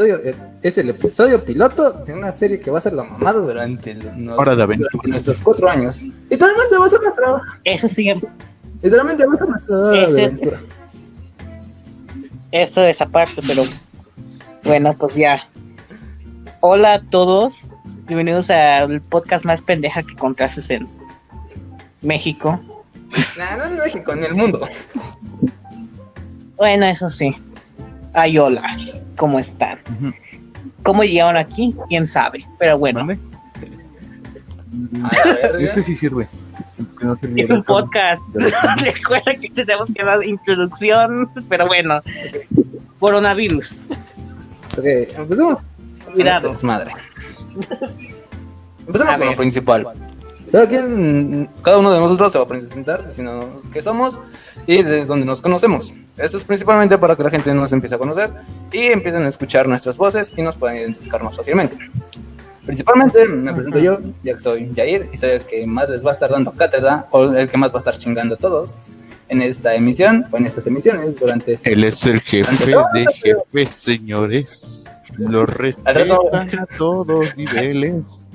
episodio- es el episodio piloto de una serie que va a ser la mamada durante el- Hora de aventura. durante nuestros cuatro años. Literalmente va a ser nuestra, Eso sí, literalmente va a ser nuestra hora Ese- de aventura. eso es aparte, pero bueno, pues ya. Hola a todos, bienvenidos al podcast más pendeja que encontrases en México. Nah, no en México, en el mundo. Bueno, eso sí. Ay, hola, ¿cómo están? ¿Cómo llegaron aquí? ¿Quién sabe? Pero bueno. Este sí sirve. No sirviera es un podcast. Recuerda que tenemos que dar introducción, pero bueno. Coronavirus. Ok, empecemos. Cuidado. Es madre. Empecemos A con lo principal. Cada quien, cada uno de nosotros se va a presentar diciéndonos qué somos y de dónde nos conocemos. Esto es principalmente para que la gente nos empiece a conocer y empiecen a escuchar nuestras voces y nos puedan identificar más fácilmente. Principalmente me presento yo, ya que soy Jair y soy el que más les va a estar dando cátedra o el que más va a estar chingando a todos en esta emisión o en estas emisiones durante este Él es el jefe de jefes, señores. Lo respetan a todos niveles.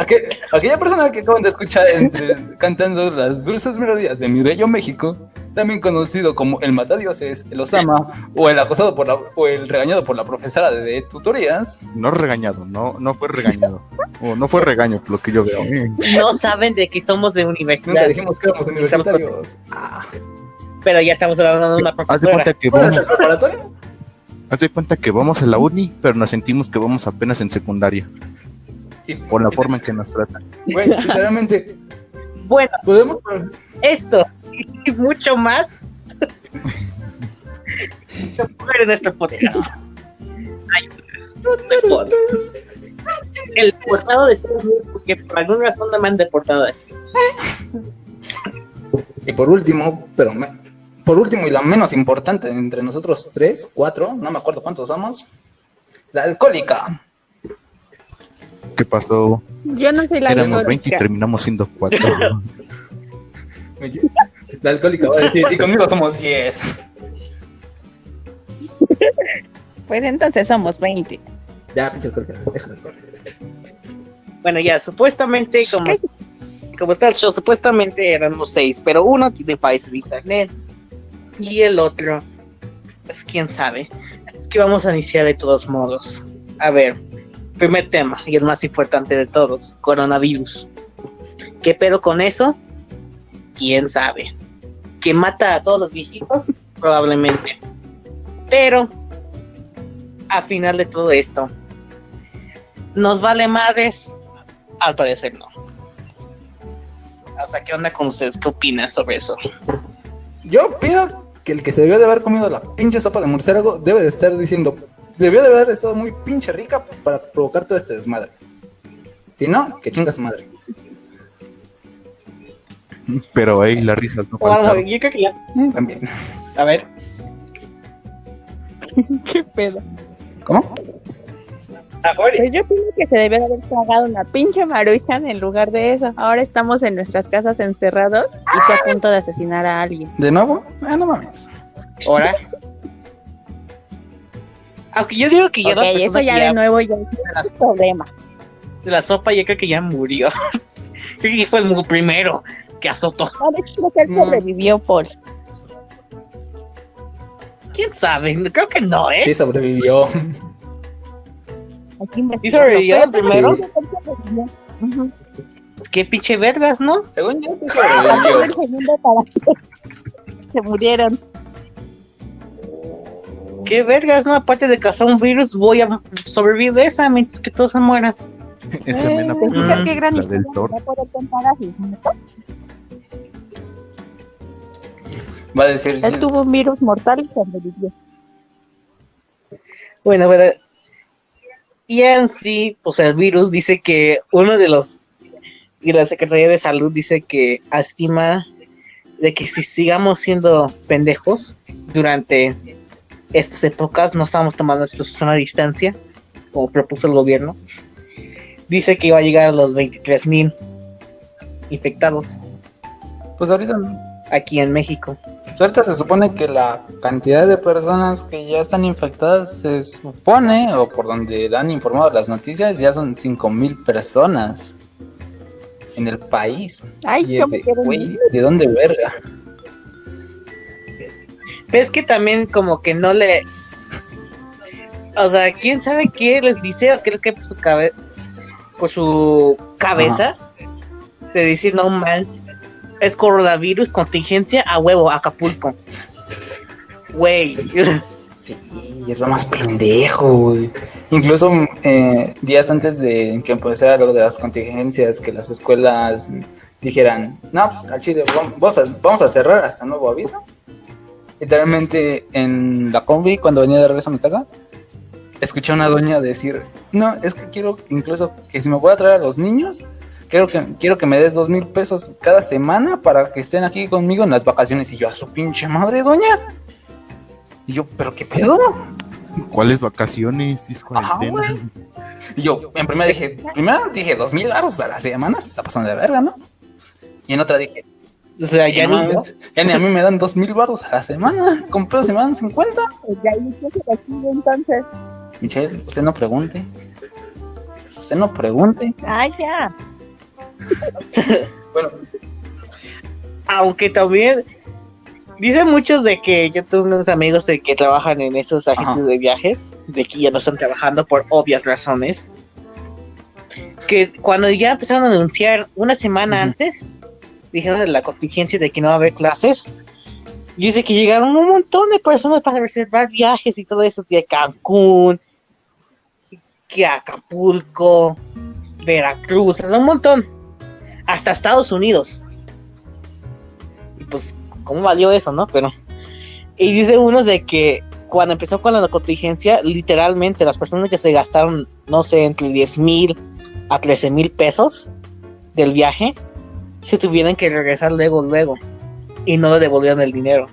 Aqu- aquella persona que acaban de escuchar entre- cantando las dulces melodías de mi bello México, también conocido como el matadioses, el osama o el acosado por la, o el regañado por la profesora de tutorías. No regañado, no, no fue regañado. O no fue regaño, por lo que yo veo. No saben de que somos de Nunca universidad, dijimos que éramos universitarios. pero ya estamos hablando de una Haz de profesora. cuenta que ¿Cuál es vamos, haz de cuenta que vamos a la uni, pero nos sentimos que vamos apenas en secundaria. Por la forma en que nos tratan. Güey, literalmente, Bueno, podemos. esto y mucho más. En nuestro podcast. Ay. El portado de Estados Unidos, porque por alguna razón no me han deportado de aquí. Y por último, pero me- por último y la menos importante entre nosotros tres, cuatro, no me acuerdo cuántos somos, la alcohólica. ¿Qué pasó? Yo no soy la Éramos alcohólica. 20 y terminamos siendo 4. La alcohólica va a decir, y conmigo somos 10. Pues entonces somos 20. Ya, pinche alcohólica, correr. Bueno, ya, supuestamente, como, como está el show, supuestamente éramos seis, pero uno tiene país de internet y el otro, pues quién sabe. Así es que vamos a iniciar de todos modos. A ver, primer tema, y el más importante de todos, coronavirus. ¿Qué pedo con eso? ¿Quién sabe? ¿Que mata a todos los viejitos? Probablemente. Pero, a final de todo esto, ¿nos vale madres? Al parecer no. O sea, ¿qué onda con ustedes? ¿Qué opinan sobre eso? Yo opino que el que se debió de haber comido la pinche sopa de murciélago debe de estar diciendo, debió de haber estado muy pinche rica para provocar todo este desmadre. Si no, que chinga su madre. Pero ahí las risas no yo creo que ya. También. A ver, ¿Qué pedo? ¿Cómo? ahora. Pues yo opino que se debe de haber tragado una pinche maruchan en lugar de eso. Ahora estamos en nuestras casas encerrados y está a punto de asesinar a alguien. ¿De nuevo? Ah, no mames. Ahora. Aunque yo digo que ya Ok, la persona eso que ya de nuevo ya es un problema. de la sopa, yo creo que ya murió. creo que fue el primero que azotó. No, creo que él No. sobrevivió por... ¿Quién sabe? Creo que no, ¿eh? Sí sobrevivió. ¿Y sobrevivió tengo primero? Ujú. Qué pinche vergas, ¿no? Según yo, sí sobrevivió. el se murieron. Qué vergas, ¿no? Aparte de cazar un virus, voy a sobrevivir de esa mientras que todos se mueran. Eh, mena ¿te fijas qué gran historia Thor. no puedo contar así? Va a decir. Él tuvo un virus mortal y sobrevivió. Bueno, ¿verdad? Y en sí, pues el virus dice que uno de los y la Secretaría de Salud dice que estima de que si sigamos siendo pendejos durante estas épocas, no estamos tomando nuestra sana distancia, como propuso el gobierno, dice que iba a llegar a los 23 mil infectados. Pues ahorita aquí en México. Ahorita se supone que la cantidad de personas que ya están infectadas se supone, o por donde han informado las noticias, ya son 5.000 personas en el país. Ay, y ese, güey. ¿de dónde verga? Pero es que también como que no le... O sea, ¿quién sabe qué les dice o qué les cae por su, cabe... por su cabeza? De decir, no man, es coronavirus, contingencia, a huevo, Acapulco. Güey. Sí, es lo más pendejo, güey. Incluso eh, días antes de que empezara lo de las contingencias, que las escuelas dijeran, no, pues al Chile vam- vamos a, vamos a cerrar hasta nuevo aviso. Literalmente en la combi, cuando venía de regreso a mi casa, escuché a una doña decir, no, es que quiero incluso que si me voy a traer a los niños, quiero que, quiero que me des dos mil pesos cada semana para que estén aquí conmigo en las vacaciones. Y yo, a su pinche madre, doña. Y yo, ¿pero qué pedo? ¿Cuáles vacaciones? Es Ajá. Y yo, en primera dije, primero dije dos mil baros a la semana, se está pasando de verga, ¿no? Y en otra dije, O sea, ya "No, ni... ya ni a mí me dan dos mil baros a la semana, con pedo se me dan 50. Pues ya ahí ¿qué se recibe entonces. Michelle, usted no pregunte. Usted no pregunte. Ay, ya. Bueno, Aunque también... Dicen muchos de que yo tengo unos amigos de que trabajan en esos agencias Ajá. de viajes, de que ya no están trabajando por obvias razones. Que cuando ya empezaron a anunciar una semana antes, dijeron de la contingencia de que no va a haber clases. Dice que llegaron un montón de personas para reservar viajes y todo eso, de Cancún, que Acapulco, Veracruz, sea, un montón. Hasta Estados Unidos. Y pues, ¿cómo valió eso, no? Pero. Y dice unos de que cuando empezó con la contingencia, literalmente las personas que se gastaron, no sé, entre 10 mil a 13 mil pesos del viaje, se tuvieran que regresar luego, luego. Y no le devolvieron el dinero.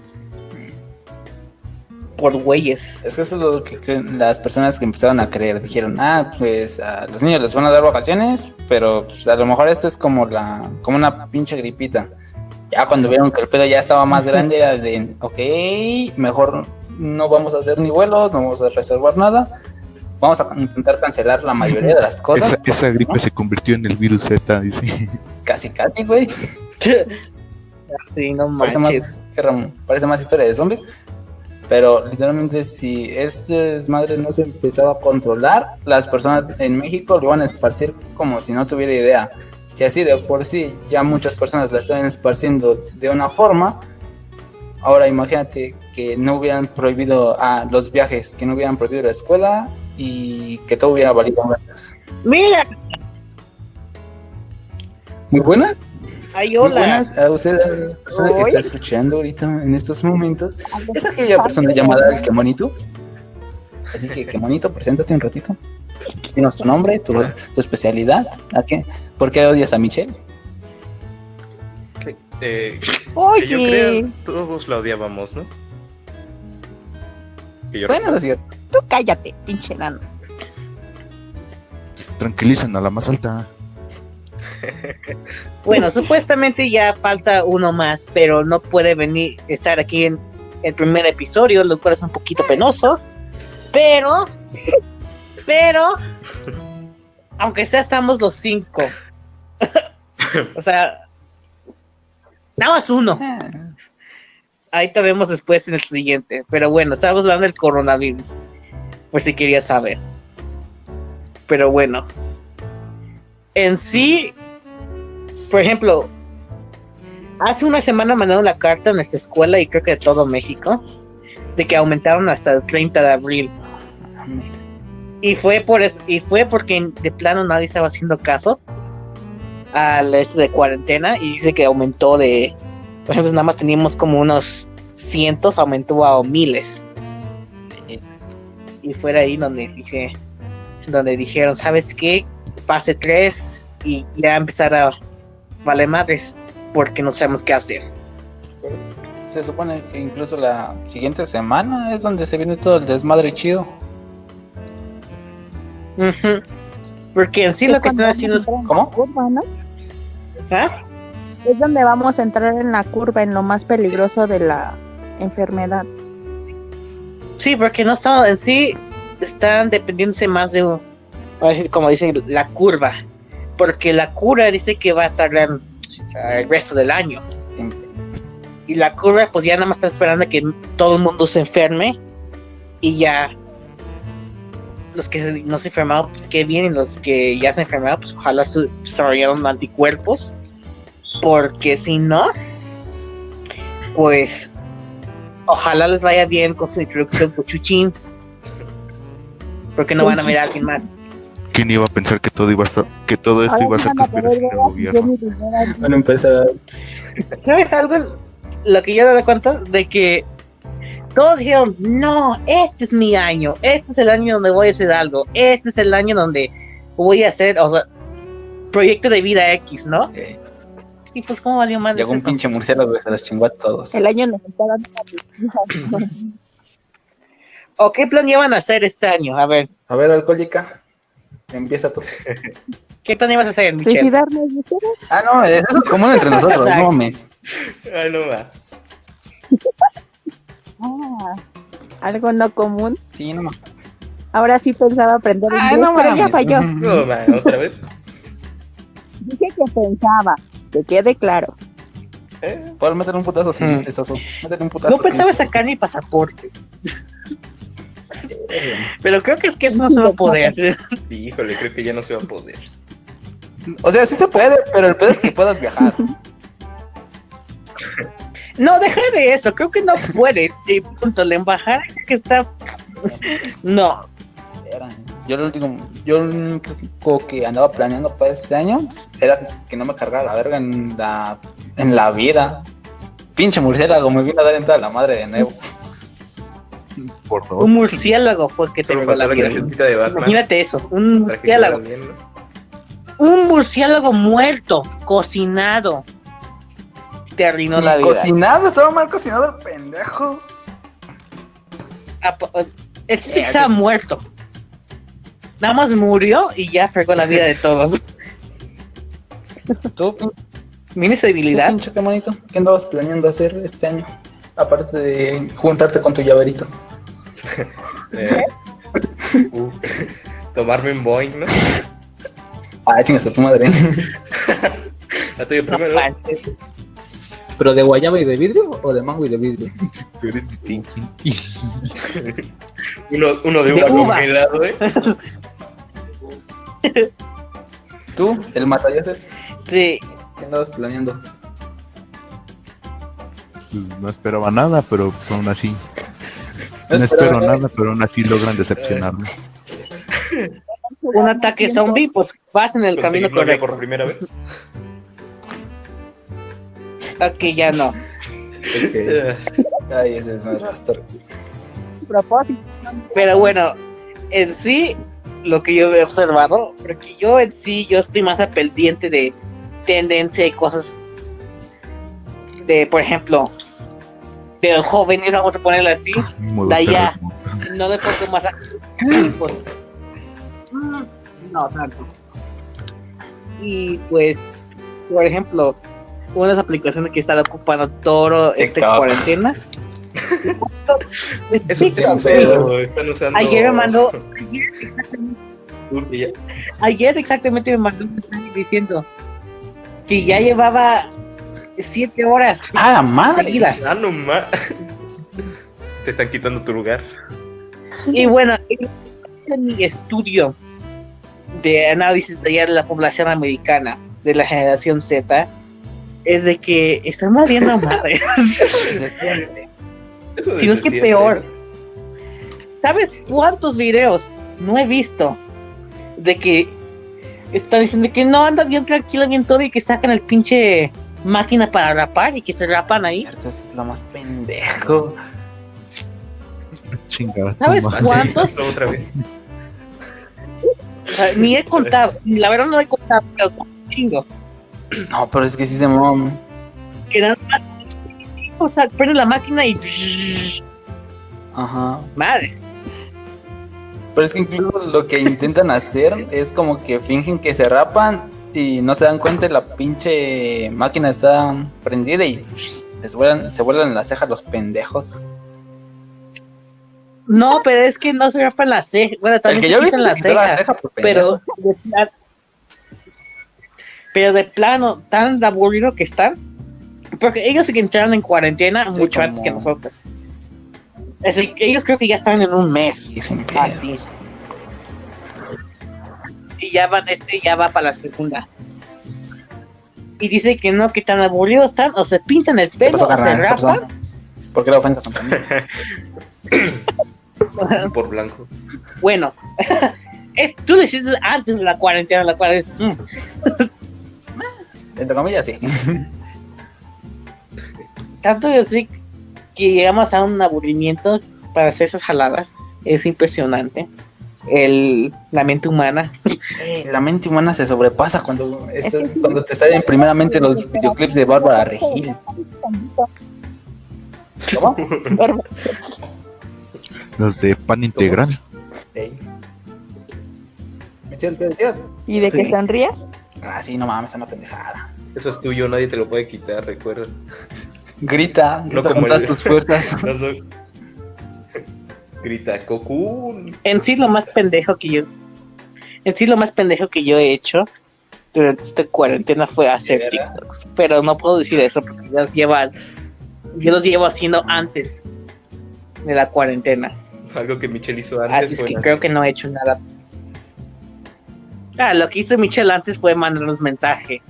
Por güeyes. es que eso es lo que creen las personas que empezaron a creer. Dijeron, ah, pues a los niños les van a dar vacaciones, pero pues, a lo mejor esto es como la, como una pinche gripita. Ya cuando vieron que el pedo ya estaba más grande, era de, ok, mejor no vamos a hacer ni vuelos, no vamos a reservar nada. Vamos a intentar cancelar la mayoría de las cosas. Esa, esa gripe ¿no? se convirtió en el virus Z, dice. Casi, casi, güey. sí, no Parece manches. más, parece más historia de zombies. Pero literalmente si este desmadre no se empezaba a controlar, las personas en México lo iban a esparcir como si no tuviera idea. Si así de por sí ya muchas personas la están esparciendo de una forma, ahora imagínate que no hubieran prohibido a los viajes, que no hubieran prohibido la escuela y que todo hubiera valido vergas. Mira, Muy buenas. ay, Muy hola. buenas a usted, a la persona que está escuchando ahorita en estos momentos. Es aquella persona llamada el Quemonito. Así que, Quemonito, preséntate un ratito. Dinos tu nombre, tu, tu especialidad. ¿A qué? ¿Por qué odias a Michelle? Eh, que yo creo, todos la odiábamos, ¿no? Que yo Bueno, es cierto. Tú cállate, pinche nano. Tranquilizan a la más alta. Bueno, supuestamente ya falta uno más, pero no puede venir, estar aquí en el primer episodio, lo cual es un poquito penoso. Pero, pero, aunque sea estamos los cinco. o sea, nada más uno. Ahí te vemos después en el siguiente. Pero bueno, estamos hablando del coronavirus. Por si querías saber. Pero bueno. En sí, por ejemplo, hace una semana mandaron la carta a nuestra escuela y creo que de todo México de que aumentaron hasta el 30 de abril. Y fue por es- y fue porque de plano nadie estaba haciendo caso al esto de cuarentena y dice que aumentó de por ejemplo nada más teníamos como unos cientos aumentó a miles y fue ahí donde dije donde dijeron sabes qué pase tres y ya empezar a vale madres porque no sabemos qué hacer Se supone que incluso la siguiente semana es donde se viene todo el desmadre chido. Porque en sí lo que están haciendo es ¿Cómo? Curva, ¿no? ¿Ah? es donde vamos a entrar en la curva, en lo más peligroso de la enfermedad. Sí, porque no están en sí, están dependiéndose más de, como dicen, la curva. Porque la cura dice que va a tardar el resto del año. Y la curva, pues ya nada más está esperando que todo el mundo se enferme. Y ya. Los que se- no se enfermaron, pues qué bien. Y los que ya se enfermaron, pues ojalá su- desarrollaron anticuerpos. Porque si no, pues ojalá les vaya bien con su introducción con Chuchín. Porque no van a mirar a alguien más. ¿Quién iba a pensar que todo iba a estar, que todo esto iba a ser conspiración del gobierno? Bueno, empezar. ¿Sabes algo? Lo que yo me doy cuenta de que todos dijeron, no, este es mi año, este es el año donde voy a hacer algo, este es el año donde voy a hacer, o sea, proyecto de vida X, ¿no? Eh, Y pues, ¿cómo valió más llegó un eso? pinche murciélago y se los chingó a todos. El año nos está dando una ¿O qué plan llevan a hacer este año? A ver, A ver, alcohólica. Empieza tú. ¿qué plan ibas a hacer, Michelle? Suicidarnos, ¿viste? Ah, no, eso es común entre nosotros, no mames. Ay, no va. Ah, algo no común. Sí, no mames. Ahora sí pensaba aprender Ah, inglés, no pero ya falló. No va, otra vez. Dije que pensaba, que quede claro. ¿Eh? Puedo meter un putazo sin Mm. un putazo. No pensaba sacar mi pasaporte. Pero creo que es que eso no se va a poder. Híjole, creo que ya no se va a poder. O sea, sí se puede, pero el pedo es que puedas viajar. No, deja de eso, creo que no puedes. Y punto, la embajada que está. No, Yo lo último, yo lo único que andaba planeando para este año pues, era que no me cargara la verga en la, en la vida. Pinche murciélago, me vino a dar en toda la madre de nuevo. Por favor. un murciélago fue que te Solo la vida. de Batman. Imagínate eso, un murciélago. quedara bien, ¿no? Un murciélago muerto, cocinado. Te arruinó la vida. cocinado, estaba mal cocinado el pendejo. Apa- El chiste Eh, que estaba muerto. Nada más murió y ya fregó la vida de todos. ¿Tú, Mira esa debilidad. pinche, qué bonito? ¿Qué andabas planeando hacer este año? Aparte de juntarte con tu llaverito. Eh, uh, tomarme un boing, ¿no? Ah, chingas a tu madre. La tuya primero. ¿Pero de guayaba y de vidrio o de mango y de vidrio? Uno, uno de De uva uva. congelado, ¿eh? ¿Tú, el matayaces? Sí, ¿Qué andabas planeando? Pues no esperaba nada, pero pues aún así. No No espero nada. nada, pero aún así logran decepcionarme. un ataque zombie, pues vas en el camino correcto. por primera vez. Ok, ya no. Ok. Ay, ese es nuestro pastor. Propósito. Pero bueno, en sí, lo que yo he observado, porque yo en sí, yo estoy más al pendiente de tendencia y cosas de, por ejemplo, de los jóvenes, vamos a ponerlo así, De allá. no de poco más a- mm, no tanto. Y pues, por ejemplo, una de las aplicaciones que está ocupando todo este TikTok. cuarentena. es Eso sí, TikTok, pero están usando. Ayer me mandó, ayer exactamente, ayer exactamente me mandó un mensaje diciendo que ya llevaba siete horas ¡Ah, la madre! seguidas. Ah, no ma. Te están quitando tu lugar. Y bueno, en mi estudio de análisis de la población americana de la generación Z es de que están valiendo madre. Eso si no es que siempre. peor. ¿Sabes cuántos videos no he visto de que están diciendo que no anda bien tranquilo, bien todo y que sacan el pinche máquina para rapar y que se rapan ahí? Cierto, es lo más pendejo. Chingada. ¿Sabes. Ah, ¿Cuántos? otra vez. Sea, ni he contado, la verdad no he contado, pero chingo. No, pero es que sí se mom. Que nada más, o sea, prende la máquina y Ajá. madre. Pero es que incluso lo que intentan hacer es como que fingen que se rapan y no se dan cuenta y la pinche máquina está prendida y les vuelan, se vuelan las cejas los pendejos. No, pero es que no se rapan la ceja. Bueno, El también que se yo quitan se la quitó la ceja. Pero pero de plano, tan aburrido que están. Porque ellos que entraron en cuarentena Sí, mucho como- antes que nosotros. Es decir, que ellos creo que ya están en un mes. Sí. Así. Y ya van, este ya va para la segunda. Y dice que no, que tan aburridos están, o se pintan el ¿Qué pelo, pasó, o se rapan. ¿Por qué la ofensa contra mí? Por blanco. Bueno, tú lo hiciste antes de la cuarentena, la cual es. mm, Entre comillas, sí. tanto es así que llegamos a un aburrimiento para hacer esas jaladas. Es impresionante. El, la mente humana. Ey, la mente humana se sobrepasa cuando, esto- cuando te salen primeramente los videoclips de Bárbara Regil. ¿Cómo? Los de pan integral. ¿Y de Sí. que sonrías? Ah, sí, no mames, es una pendejada. Eso es tuyo, nadie te lo puede quitar, recuerda. Grita, No grita como con todas el- tus fuerzas. Grita, Cocoon. En sí, lo más pendejo que yo. En sí, lo más pendejo que yo he hecho durante esta cuarentena fue hacer. TikToks. Pero no puedo decir eso porque ya los lleva. Yo los llevo haciendo antes de la cuarentena. Algo que Michelle hizo antes. Así es que creo que no he hecho nada. Ah, lo que hizo Michelle antes fue mandarnos mensaje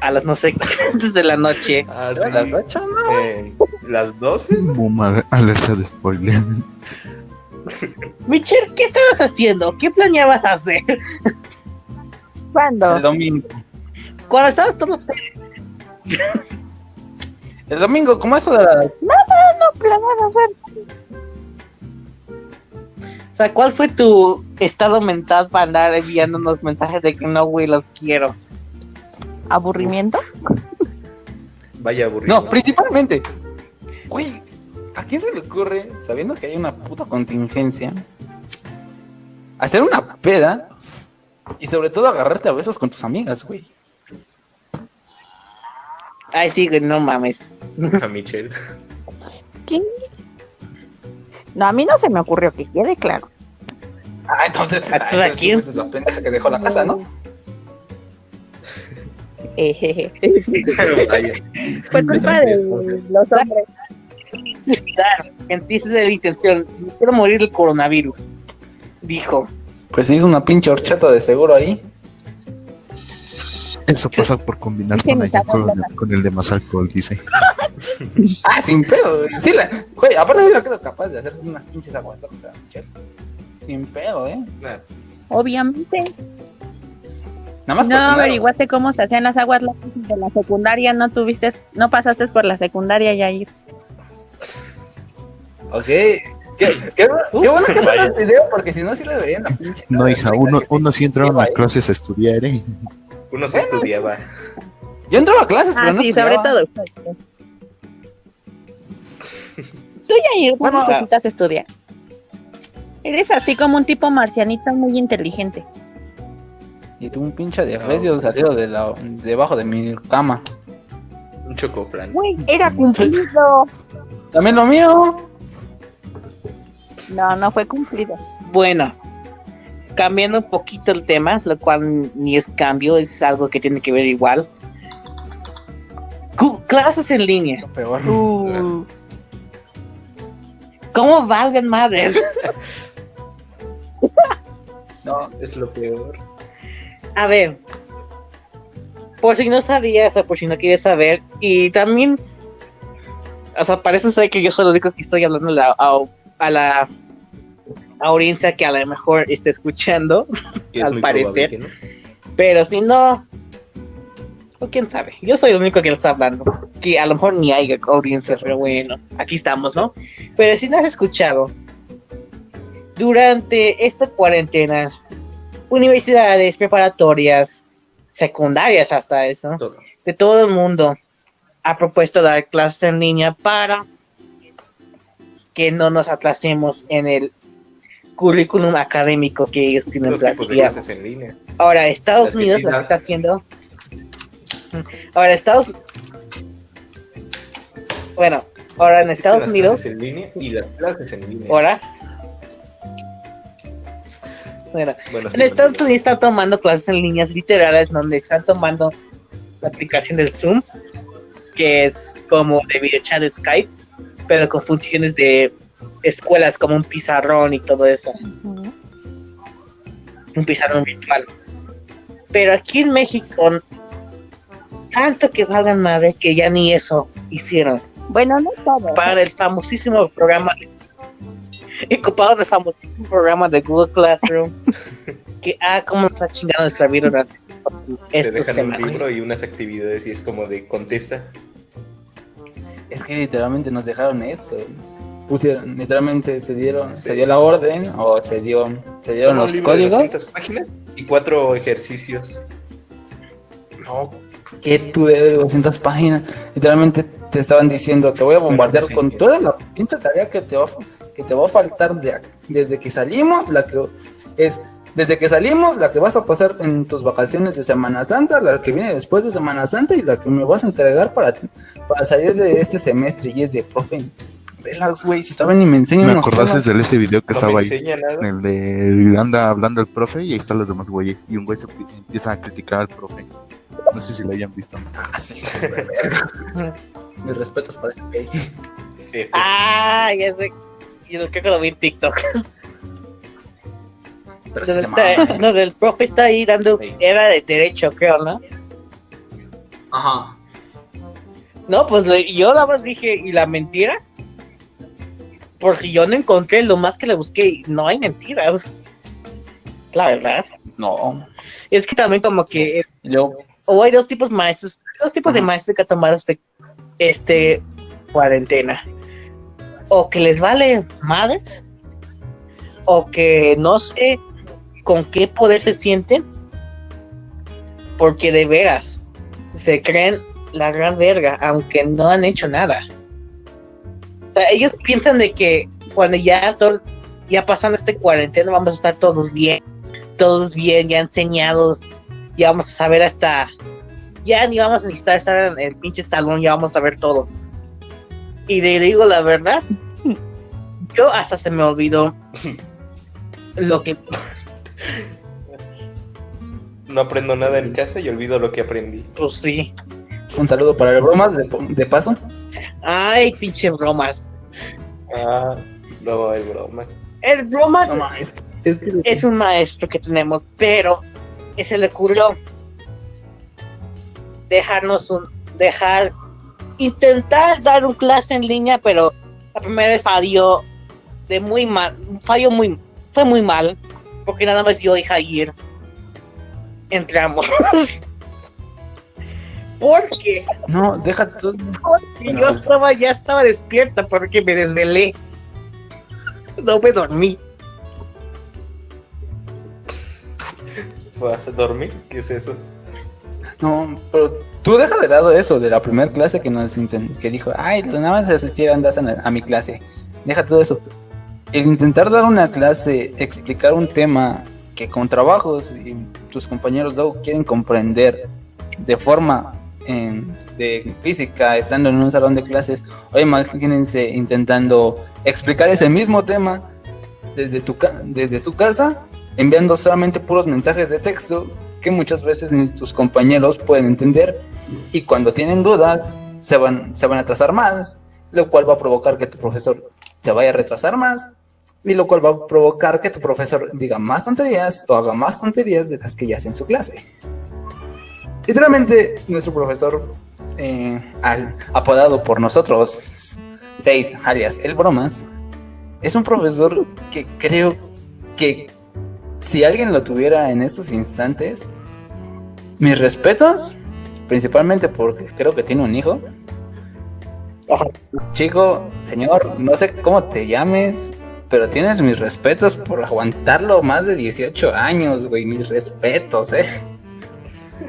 a las no sé antes de la noche. Ah, ¿A las sí. ocho, no? Eh, las 12. Boom, al- alerta de spoiler. Michelle, ¿qué estabas haciendo? ¿Qué planeabas hacer? ¿Cuándo? El domingo. Cuando estabas todo El domingo, como esto de las... No planeaba hacer. O sea, ¿cuál fue tu estado mental para andar enviándonos mensajes de que no, güey, los quiero? ¿Aburrimiento? Vaya aburrido. No, principalmente. Güey, ¿a quién se le ocurre, sabiendo que hay una puta contingencia, hacer una peda y sobre todo agarrarte a besos con tus amigas, güey? Ay, sí, güey, no mames. A Michelle. ¿Quién? No, a mí no se me ocurrió que quede claro. Ah, entonces, ¿A ah, tú a entonces quién? eres la pendeja que dejó la casa, ¿no? Eh. Fue culpa de los hombres. Claro, en sí esa es la intención. Quiero morir del coronavirus. Dijo. Pues se hizo una pinche horchata de seguro ahí. Eso pasa por combinar con, está con, con el de más alcohol, dice. Ah, sin pedo, güey. Sí, la, güey, aparte sí la creo capaz de hacerse unas pinches aguas locas a Michelle. Sin pedo, ¿eh? Obviamente. Nada más No averiguaste cómo se hacían las aguas de la secundaria, no tuviste, no pasaste por la secundaria y ahí. Ok. Qué, qué, qué bueno que sale el video, porque si no, sí le deberían la pinche. No, hija, uno, uno sí Lleva a ahí. clases a estudiar, ¿eh? Uno se estudiaba. Yo entraba a clases, Ah, pero no sí, sobre estudiaba. todo. Tú ya ir, Bueno, bueno, necesitas estudiar. Eres así como un tipo marcianito muy inteligente. Y tú un pinche de frecio salido de la, debajo de mi cama. Un chocoflan. Güey, era cumplido. También lo mío. No, no fue cumplido. Bueno, cambiando un poquito el tema, lo cual ni es cambio, es algo que tiene que ver igual. Cu- Clases en línea. Lo peor. Uh, ¿Cómo valgan madres? No, Es lo peor. A ver, por si no sabías o por si no quieres saber, y también, o sea, parece ser que yo soy el único que estoy hablando a la, a, a la audiencia que a lo mejor está escuchando, es Al parecer. no. pero si no, o quién sabe, yo soy el único que lo está hablando, que a lo mejor ni hay audiencia, pero bueno, aquí estamos, ¿no? Pero si no has escuchado, durante esta cuarentena, universidades, preparatorias, secundarias hasta eso, Todo. de todo el mundo ha propuesto dar clases en línea para que no nos atrasemos en el currículum académico que ellos tienen Los tipos de digamos. clases en línea. Ahora, Estados Las Unidos lo que está haciendo. Ahora, Estados. Bueno, ahora en Estados Las Unidos. en línea y las clases en línea. Ahora. Bueno, Bueno, sí, en Estados. Unidos están tomando clases en líneas literales donde están tomando la aplicación del Zoom, que es como de videochat de Skype, pero con funciones de escuelas como un pizarrón y todo eso. Un pizarrón virtual. Pero aquí en México, tanto que valgan madre que ya ni eso hicieron. Bueno, no todo. Para el famosísimo programa, y ocupado el famosísimo programa de Google Classroom, que, ah, cómo nos ha chingado nuestra vida durante Te estos dejan un semanas. libro y unas actividades y es como de contesta. Es que literalmente nos dejaron eso. Pusieron, literalmente se dieron, se dio la orden o se dio, se dieron Un los libro de códigos. 200 páginas y cuatro ejercicios. No, que tú de 200 páginas. Literalmente te estaban diciendo, te voy a bombardear sí, con sí. toda la pinche tarea que te va, a- que te va a faltar de, desde que salimos, la que es desde que salimos, la que vas a pasar en tus vacaciones de Semana Santa, la que viene después de Semana Santa y la que me vas a entregar para, para salir de este semestre. Y es de, profe, relax, güey, si todavía ni me enseñan Me acordaste temas". de este video que No estaba ahí. nada. En el de anda hablando el profe y ahí están los demás güeyes. Y un güey se empieza a criticar al profe. No sé si lo hayan visto. Ah, sí, sí. Mis respetos para ese güey. Ah, ya sé. Yo creo que lo vi en TikTok. Pero se está- mama. no, el profe está ahí dando. Sí. Era de derecho, creo, ¿no? Ajá. No, pues yo la verdad dije, ¿y la mentira? Porque yo no encontré, lo más que le busqué, y no hay mentiras. La verdad. No. Es que también como que es- Yo, o hay dos tipos de maestros, dos tipos de maestros que tomaron este, este cuarentena. O que les vale madres, o que no sé con qué poder se sienten, porque de veras se creen la gran verga, aunque no han hecho nada. O sea, ellos piensan de que cuando ya todo, ya pasando este cuarentena vamos a estar todos bien, todos bien, ya enseñados, ya vamos a saber hasta, ya ni vamos a necesitar estar en el pinche salón, ya vamos a ver todo. Y le digo la verdad, yo hasta se me olvidó lo que No aprendo nada en casa y olvido lo que aprendí. pues sí. un saludo para el bromas de, de paso. Ay, pinche bromas. Ah, no hay bromas. El bromas No es que es un maestro que tenemos, pero se le ocurrió dejarnos un, dejar, intentar dar un clase en línea, pero la primera vez falló de muy mal, falló muy, fue muy mal, porque nada más yo y Jair entramos. porque no, deja todo. porque yo estaba, ya estaba despierta porque me desvelé. No me dormí. ¿Fue a dormir? ¿Qué es eso? No, pero tú deja de lado eso de la primera clase que nos que dijo, ay, nada más asistieron a, a mi clase. Deja todo eso. El intentar dar una clase, explicar un tema que con trabajos y tus compañeros luego quieren comprender de forma en- de física, estando en un salón de clases, o imagínense intentando explicar ese mismo tema desde, tu desde su casa, enviando solamente puros mensajes de texto que muchas veces ni tus compañeros pueden entender y cuando tienen dudas se van, se van a atrasar más, lo cual va a provocar que tu profesor se vaya a retrasar más y lo cual va a provocar que tu profesor diga más tonterías o haga más tonterías de las que ya hace en su clase. Literalmente, nuestro profesor, eh, apodado por nosotros, seis alias el bromas, es un profesor que creo que si alguien lo tuviera en estos instantes, mis respetos, principalmente porque creo que tiene un hijo. Chico, señor, no sé cómo te llames, pero tienes mis respetos por aguantarlo más de 18 años, güey, mis respetos, eh.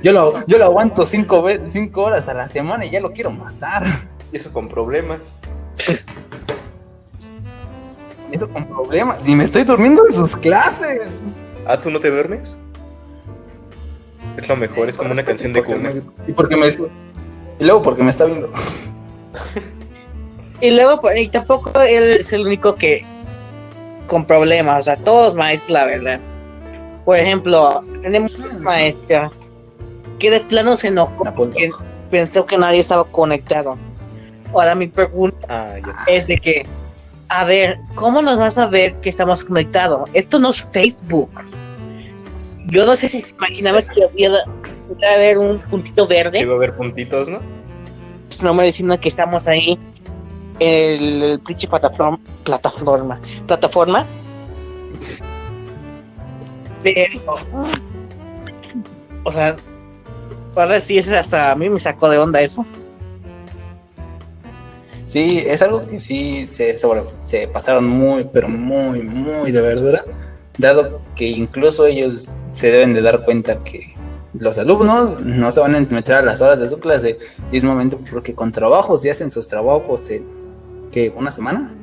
Yo lo, yo lo aguanto cinco, ve- cinco horas a la semana y ya lo quiero matar. Y eso con problemas. Eso con problemas. Y me estoy durmiendo en sus clases. Ah, ¿tú no te duermes? Es lo mejor, es como una canción de cuna. me- y porque me y luego porque me está viendo. Y luego, pues, y tampoco él es el único que con problemas, o sea, todos maestros, la verdad. Por ejemplo, tenemos una maestra que de plano se enojó porque pensó que nadie estaba conectado. Ahora mi pregunta Ah, es de que, a ver, ¿cómo nos vas a ver que estamos conectados? Esto no es Facebook. Yo no sé si se imaginaba que había podría haber un puntito verde Llegó a ver puntitos, ¿no? no me diciendo que estamos ahí el, el pinche plataforma plataforma plataforma pero o sea ahora sí es hasta a mí me sacó de onda eso Sí, es algo que sí se, sobre- se pasaron muy, pero muy, muy de verdura, dado que incluso ellos se deben de dar cuenta que los alumnos no se van a meter a las horas de su clase mismamente porque con trabajos y hacen sus trabajos en ¿qué? una semana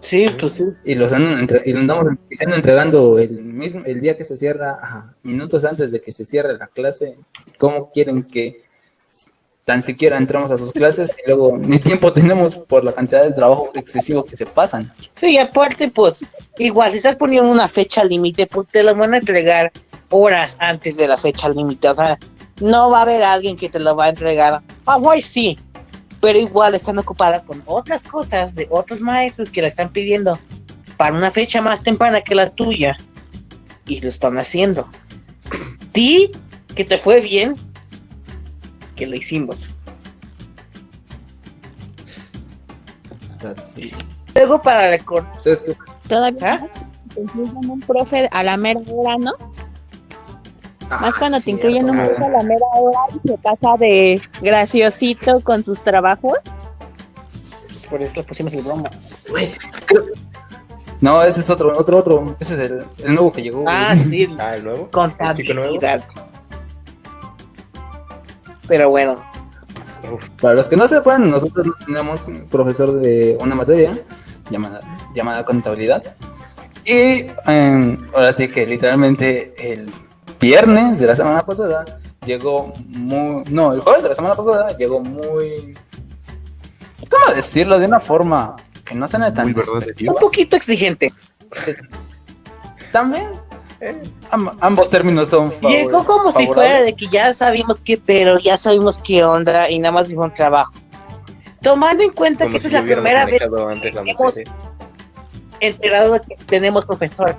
sí pues sí y los entre- y andamos y andan entregando el mismo el día que se cierra minutos antes de que se cierre la clase cómo quieren que tan siquiera entramos a sus clases y luego ni tiempo tenemos por la cantidad de trabajo excesivo que se pasan. Sí aparte pues igual si estás poniendo una fecha límite pues te lo van a entregar horas antes de la fecha límite. O sea no va a haber alguien que te lo va a entregar. Ah sí. Pero igual están ocupadas con otras cosas de otros maestros que la están pidiendo para una fecha más temprana que la tuya. Y lo están haciendo. Ti, que te fue bien, que lo hicimos. Sí. Luego para recordar, ¿Sabes qué? Todavía ¿Ah? te incluyen un profe a la mera hora, ¿no? Más Ah, cuando te incluyen un profe a la mera hora y se pasa de graciosito con sus trabajos. por eso le pusimos el broma. Güey, creo- No, ese es otro, otro, otro. Ese es el, el nuevo que llegó. Ah, sí, Ah, el nuevo. ¿El chico nuevo? Pero bueno, Para los que no sepan, nosotros tenemos un profesor de una materia llamada, llamada contabilidad. Y eh, ahora sí que literalmente el viernes de la semana pasada llegó muy... No, el jueves de la semana pasada llegó muy... ¿Cómo decirlo? De una forma que no suene tan... Muy un poquito exigente. También. Eh, am- ambos términos son... Llegó como si fuera de que ya sabíamos qué, pero ya sabemos qué onda y nada más dijo un trabajo. Tomando en cuenta Como que esta si es la primera vez la hemos- materia. enterado de que tenemos profesor.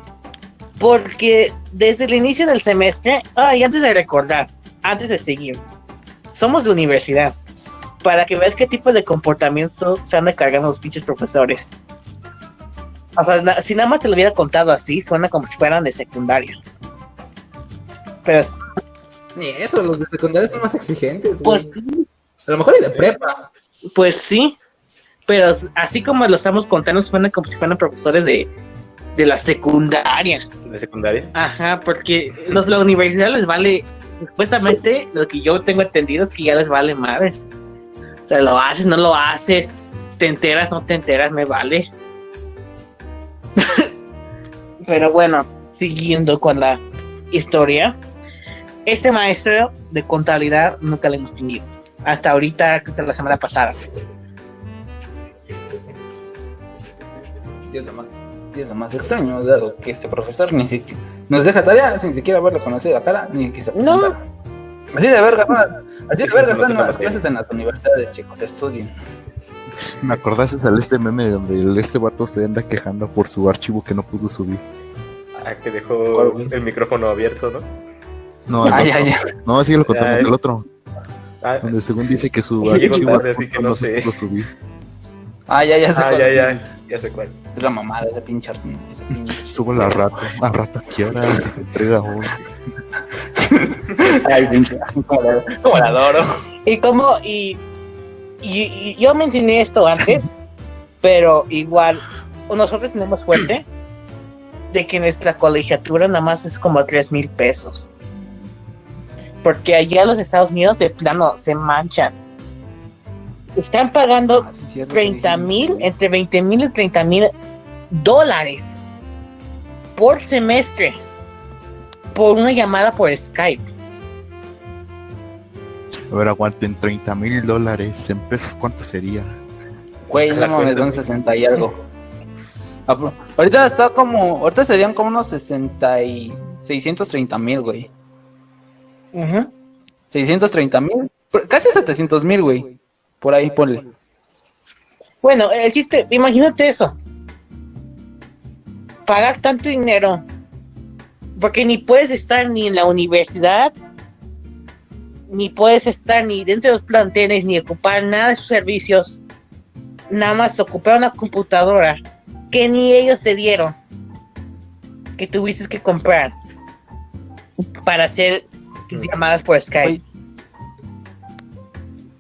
Porque desde el inicio del semestre, ay, antes de recordar, antes de seguir, somos de universidad. Para que veas qué tipo de comportamiento se andan cargando los pinches profesores. O sea, na- si nada más te lo hubiera contado así, suena como si fueran de secundaria. Pero Ni eso, los de secundaria son más exigentes. güey. pues a lo mejor y de prepa. Pues sí, pero así como lo estamos contando, suena como si fueran profesores de, de la secundaria. de secundaria. Ajá, porque los de la universidad les vale, supuestamente lo que yo tengo entendido es que ya les vale madres. O sea, lo haces, no lo haces, te enteras, no te enteras, me vale. pero bueno, siguiendo con la historia, este maestro de contabilidad nunca lo hemos tenido. Hasta ahorita, creo que la semana pasada. Y es lo más, es lo más extraño, dado que este profesor ni siquiera nos deja tarea sin siquiera haberlo conocido la cara ni que se No. presentara. Así de verga, ¿no? así de verga no están las la clases en las universidades, chicos, estudien. Me acordaste al este meme donde este vato se anda quejando por su archivo que no pudo subir. Ah, que ¿Cuál, dejó el micrófono abierto, ¿no? No, el Ay, otro. ay, ay. No, sí lo contamos, Ay. el otro. Ah, Donde según dice que su archivo tarde, así que no sé. pudo subir. Ah, ya, ya sé ah, cuál ya, es. ya. Ya sé cuál. Es la mamada ese pinche. Subo la rata. La rata quiera y se entrega hoy. Ay, pinche. Como la, como la adoro. Y como, y, y- y yo mencioné esto antes, pero igual, nosotros tenemos suerte de que nuestra colegiatura nada más es como 3 mil pesos. Porque allá los Estados Unidos de plano se manchan. Están pagando Ah, sí, cierto, 30 sí, mil, entre 20 mil y 30 mil dólares por semestre por una llamada por Skype. A ver, aguanten 30 mil dólares en pesos, ¿cuánto sería? Güey, La no mames, son 60 y algo. Ah, pero Ahorita está como. Ahorita serían como unos 60 y. 630 mil, güey. Ujú. 630 mil. Casi 700 mil, güey. Por ahí, ponle. Bueno, el chiste, imagínate eso. Pagar tanto dinero. Porque ni puedes estar ni en la universidad, ni puedes estar ni dentro de los planteles, ni ocupar nada de sus servicios. Nada más ocupar una computadora que ni ellos te dieron. Que tuviste que comprar para hacer tus llamadas por Skype.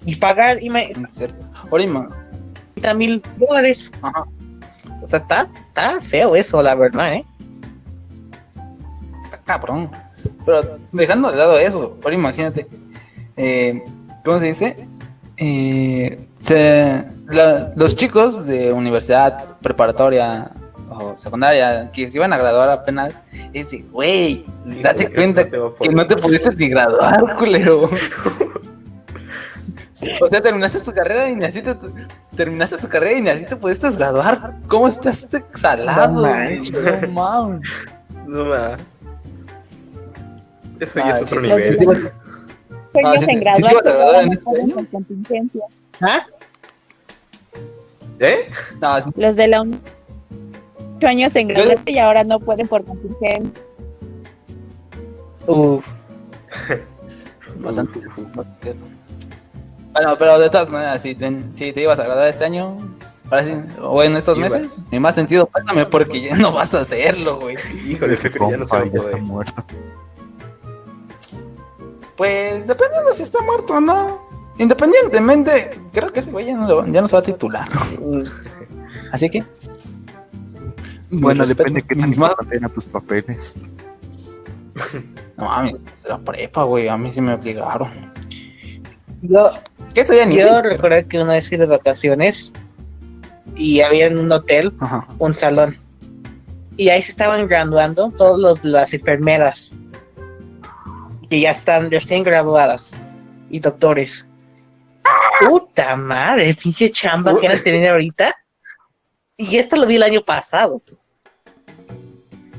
Y pagar sin ser- Ahora, ima- 30 mil dólares. Ajá. O sea, está, está feo eso, la verdad, ¿eh? está cabrón. Pero dejando de lado eso, ahora imagínate. Eh, ¿Cómo se dice? Eh, se- la- los chicos de universidad preparatoria o secundaria que se iban a graduar apenas, dice, güey, date Hijo, cuenta no que no te pudiste ni graduar, culero. O sea, terminaste tu carrera y ni así te, terminaste tu carrera y ni así te pudiste graduar. ¿Cómo estás exhalado? No manches. No mames. No. Eso ya es otro nivel. Ibas- Sueños Ah, ¿sí te- en sí graduar en este año? contingencia. ¿Ah? ¿Eh? No, sí, Los de la ocho años en graduarte y ahora no pueden por contingencia. Uf. bastante. Bueno, pero de todas maneras, si te, si te ibas a graduar este año, pues, o en estos Ibas. meses, en más sentido, pásame porque ya no vas a hacerlo, güey. Híjole, Ese creo que ya no se va ya está muerto. Pues depende de si está muerto o no. Independientemente, creo que ese güey ya no, lo- ya no se va a titular. Así que. Bueno, depende respetos, que mis te más- contenga tus papeles. No mames, la prepa, güey, a mí sí me obligaron. Yo, ¿Qué sería ni yo recuerdo que una vez fui de vacaciones y había en un hotel Ajá. un salón. Y ahí se estaban graduando todas los, las enfermeras que ya están recién graduadas y doctores. Puta madre, pinche chamba que van a tener ahorita. Y esto lo vi el año pasado.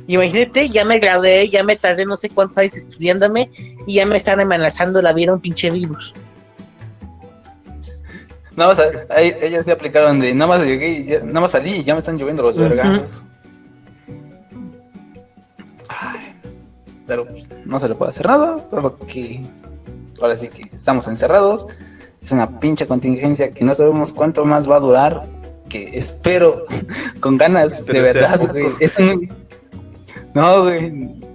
Imagínate, ya me gradué, ya me tardé no sé cuántos años estudiándome y ya me están amenazando la vida un pinche virus. Nada más, ahí- ellas se aplicaron de nada más llegué ya- nada más salí y ya me están lloviendo los Ujú. vergazos. Ay, pero pues, no se le puede hacer nada, que ahora sí que estamos encerrados. Es una pinche contingencia que no sabemos cuánto más va a durar. Que espero con ganas, de verdad, güey. No, no, güey,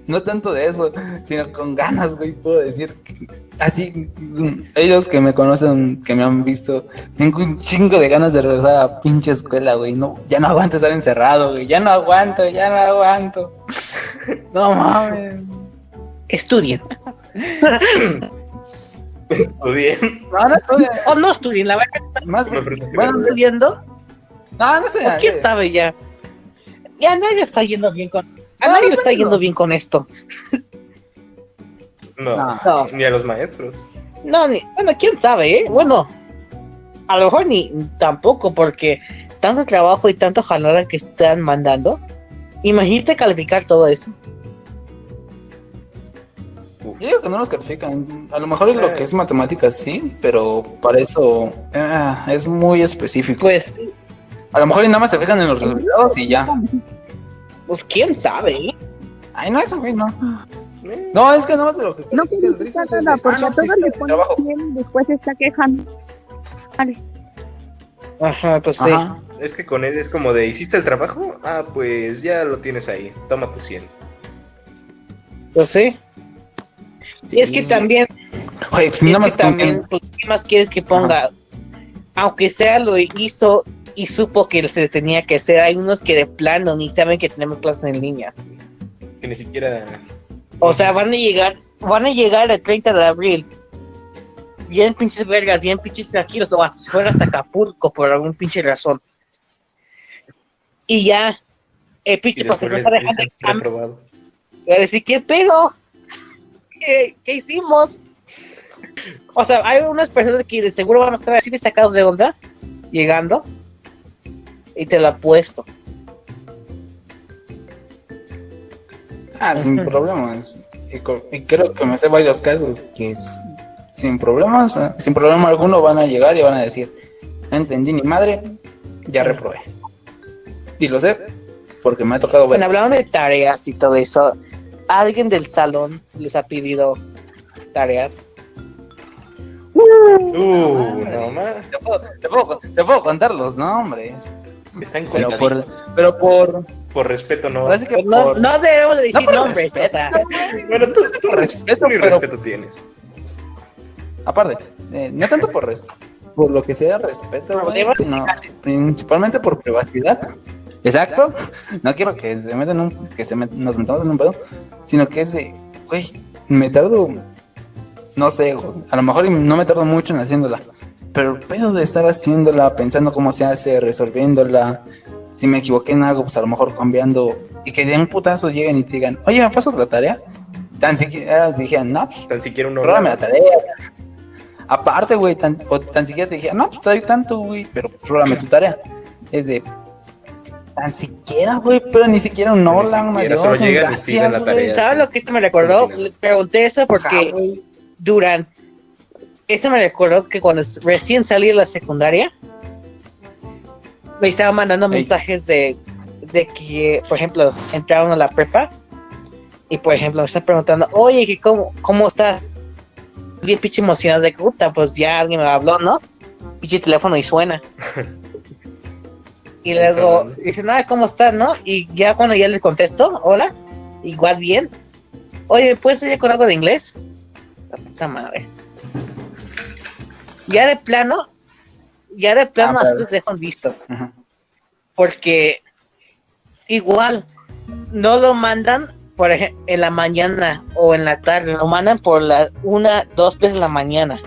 no tanto de eso, sino con ganas, güey, puedo decir. que- así, mm, ellos que me conocen, que me han visto, tengo un chingo de ganas de regresar a la pinche escuela, güey. No, ya no aguanto estar encerrado, güey. Ya no aguanto, ya no aguanto. No mames. Estudien. Estudien. No, no estoy. O no estudien, la verdad, Más, bueno, estudiando. no, no sé. O quién sabe ya. Ya nadie está yendo bien con. A No, nadie no está yendo bien con esto. No, No. ni a los maestros. No, ni, bueno, quién sabe, ¿eh? Bueno, a lo mejor ni tampoco, porque tanto trabajo y tanto jalada que están mandando. Imagínate calificar todo eso. Yo digo que no los califican. A lo mejor es lo que es matemáticas, sí, pero para eso ah, es muy específico. Pues, A lo mejor y nada más se fijan en los resultados y ya. pues quién sabe, ¿eh? Ay, no, eso, güey, no. Eh, No, es que nada más de lo que. No decir es de, nada, ah, porque no, a todos le trabajo. ponen bien y después se está quejando. Vale. Ajá, pues sí. Ajá. Es que con él es como de, ¿hiciste el trabajo? Ah, pues ya lo tienes ahí. Toma tu 100. Pues sí. Y es que también, Oye, pues nada más que con también, pues, ¿qué más quieres que ponga? Aunque sea lo hizo y supo que se tenía que hacer, hay unos que de plano ni saben que tenemos clases en línea. Que ni siquiera... O sea, van a llegar, van a llegar el 30 de abril. Bien pinches vergas, bien pinches tranquilos, o hasta si fuera hasta Acapulco por algún pinche razón. Y ya, el pinche profesor le deja el dicen examen. va a decir, ¿qué pedo? ¿Qué, qué hicimos? O sea, hay unas personas que de seguro van a estar así de sacados de onda, llegando, y te lo apuesto. Ah, sin problemas. Y, creo que me sé varios casos que es- sin problemas, eh, sin problema alguno van a llegar y van a decir, no entendí ni madre, ya reprobé. Y lo sé, porque me ha tocado ver. Bueno, hablando de tareas y todo eso, ¿alguien del salón les ha pedido tareas? Uh, no más. Te puedo, te puedo- te puedo contar los nombres. Están Pero por, pero por, Por respeto, no. que no, por- no debemos de decir por nombres, o sea, Bueno, tú, tú respeto, pero- respeto tienes. aparte, eh, no tanto por res- por lo que sea respeto, güey, sino principalmente por privacidad. Exacto. No quiero que se metan un, que se met- nos metamos en un pedo, sino que es de, güey, me tardo, no sé, a lo mejor no me tardo mucho en haciéndola, pero el pedo de estar haciéndola, pensando cómo se hace, resolviéndola, si me equivoqué en algo, pues a lo mejor cambiando, y que de un putazo lleguen y te digan, oye, ¿me pasas la tarea? Tan siquiera dijeran, no, pues Tan siquiera uno. La tarea. Aparte, güey, tan, o tan siquiera te dije, no, pues hay tanto, güey, pero pruébame tu tarea. Es de, tan siquiera, güey, pero ni siquiera un Ni hola, un siquiera, adiós, solo llegan y piden la gracias, tarea. ¿sabes lo que esto me recordó? Le pregunté eso porque güey. Durán, esto me recordó que cuando recién salí de la secundaria, me estaba mandando Ey. mensajes de, de que, por ejemplo, entraron a la prepa y, por ejemplo, me están preguntando, oye, que cómo, ¿cómo estás? Bien pinche emocionado de que, puta, pues ya alguien me habló, ¿no? Pinche teléfono y suena. y luego dice, nada, ¿cómo estás, no? Y ya cuando ya le contesto, hola, igual bien. Oye, ¿me puedes ayudar con algo de inglés? La puta madre. Ya de plano, ya de plano Ah, así les dejo visto. Ajá. Porque igual no lo mandan por ej- en la mañana o en la tarde, lo mandan por las una, dos, tres de la mañana.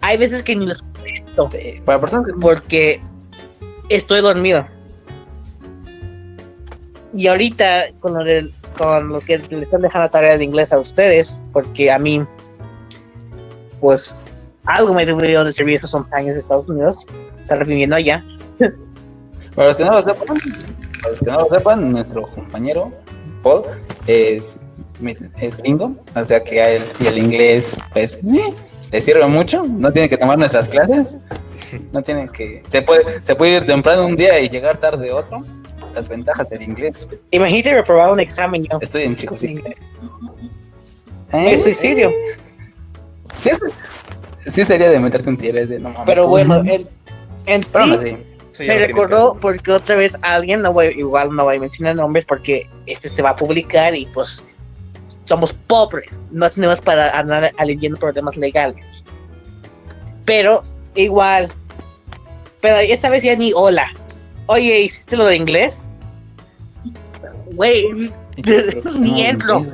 Hay veces que ni los Eh, Para personas que porque estoy dormido. Y ahorita con, lo con los que le están dejando tarea de inglés a ustedes, porque a mí, pues, algo me debió de servir estos 11 años de Estados Unidos, estar viviendo allá. Para los que no lo sepan, para los que no lo sepan, nuestro compañero Paul es, es gringo, o sea que y el inglés pues eh, le sirve mucho, no tiene que tomar nuestras clases, no tiene que, se puede, se puede ir temprano un día y llegar tarde otro, las ventajas del inglés. Imagínate reprobar un examen yo. Estoy en chicos. Sí, Es suicidio. sí, es- sí sería de meterte un tiro, es de no mames. Pero bueno, el, en sí Eso ya me no recordó porque otra vez alguien, no voy, igual no voy a mencionar nombres porque este se va a publicar y pues somos pobres, no tenemos para andar aliviando problemas legales. Pero igual, pero esta vez ya ni hola. Oye, ¿hiciste lo de inglés? Güey, Ni entro.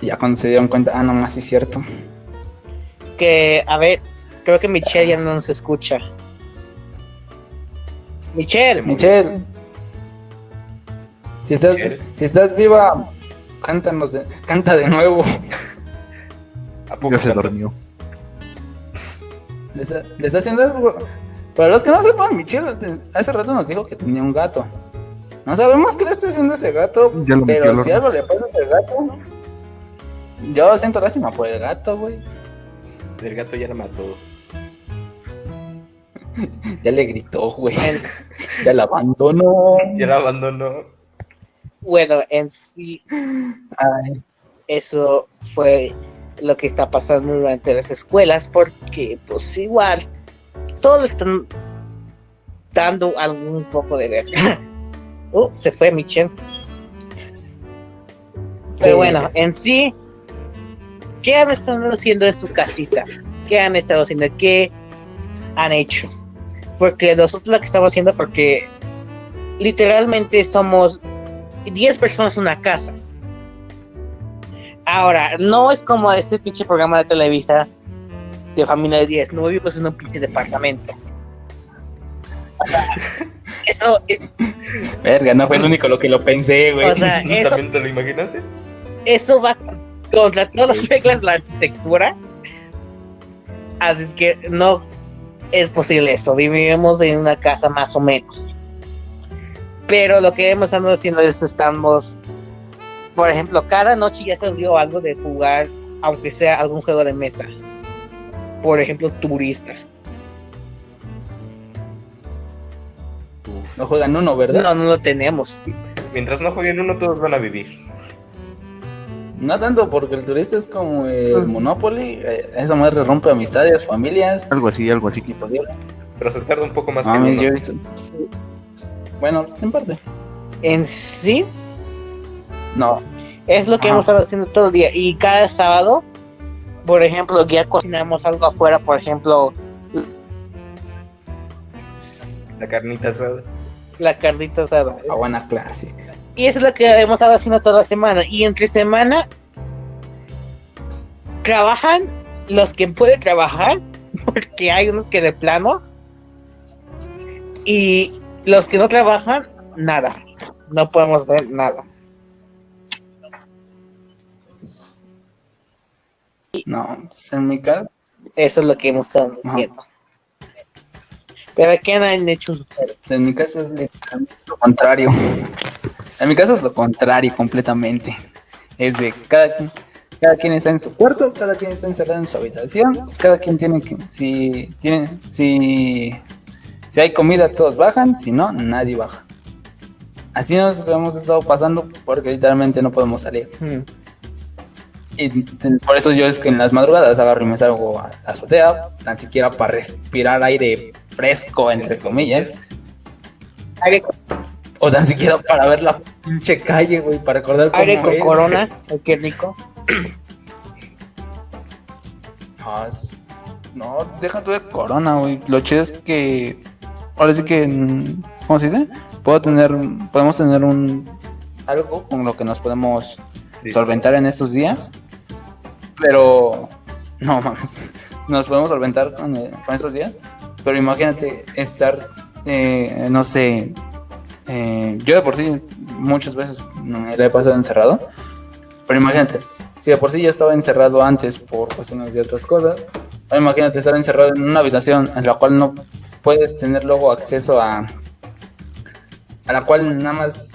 ya cuando se dieron cuenta, ah, no más, sí es cierto. que, a ver, creo que Michelle ya no nos escucha. Michelle, Michelle, si estás, si estás viva, cántanos de, canta de nuevo. ¿A poco Ya se dormió. Le está, le está haciendo algo. Para los que no sepan, Michelle hace rato nos dijo que tenía un gato. No sabemos qué le está haciendo ese gato, pero si algo le pasa a ese gato, yo siento lástima por el gato, güey. El gato ya lo mató. Ya le gritó, güey. Ya la abandonó. Ya lo abandonó. Bueno, en sí, eso fue lo que está pasando durante las escuelas, porque pues igual, todos están dando algún poco de ver. Uh, se fue Michelle. Pero Sí. bueno, en sí, ¿qué han estado haciendo en su casita? ¿Qué han estado haciendo? ¿Qué han hecho? Porque nosotros lo que estamos haciendo, porque literalmente somos 10 personas en una casa. Ahora, no es como este pinche programa de Televisa de familia de 10, no vivimos en un pinche departamento. O sea, eso es, Verga, no fue el único lo que lo pensé, güey. o sea, eso, ¿También te lo imaginaste? eso va contra todas las reglas de la arquitectura. Así es que no es posible eso. Vivimos en una casa más o menos. Pero lo que hemos estado haciendo es estamos, por ejemplo, cada noche ya se dio algo de jugar, aunque sea algún juego de mesa. Por ejemplo, turista. No juegan uno, ¿verdad? No, no lo tenemos. Mientras no jueguen uno, todos van a vivir. No tanto porque el turista es como el Mm. Monopoly. eh, Esa madre rompe amistades, familias. Algo así, algo así. Imposible. Pero se tarda un poco más Ah, que mis, yo he uno. visto. Bueno, en parte. En sí, No. es lo que Ajá. hemos estado haciendo todo el día. Y cada sábado, por ejemplo, ya cocinamos algo afuera, por ejemplo, La carnita asada. la carnita asada. La buena Classic. Y eso es lo que hemos estado haciendo toda la semana. Y entre semana trabajan los que pueden trabajar, porque hay unos que de plano. Y los que no trabajan, nada. No podemos hacer nada. No, pues en mi caso. Eso es lo que hemos estado haciendo. Pero ¿qué han hecho ustedes? en mi caso es lo contrario. En mi caso es lo contrario completamente. Es de cada quien, cada quien está en su cuarto, cada quien está encerrado en su habitación, cada quien tiene que, si tiene, si, si hay comida todos bajan, si no, nadie baja. Así nos hemos estado pasando porque literalmente no podemos salir. Hmm. Y por eso yo es que en las madrugadas agarro y me salgo a la azotea, tan siquiera para respirar aire fresco, entre comillas, Aire, o tan siquiera para ver la pinche calle, güey, para recordar cómo aire con es. corona. Ay, qué rico. No, es- no, deja tú de corona, güey. Lo chido es que, ahora sí que, mm, ¿cómo se dice? Puedo tener, podemos tener un, algo con lo que nos podemos solventar en estos días. Pero no mames, nos podemos solventar con, eh, con estos días. Pero imagínate estar, eh, no sé, eh, yo de por sí muchas veces me la he pasado encerrado. Pero imagínate, si de por sí ya estaba encerrado antes por cuestiones de otras cosas, imagínate estar encerrado en una habitación en la cual no puedes tener luego acceso a, a la cual nada más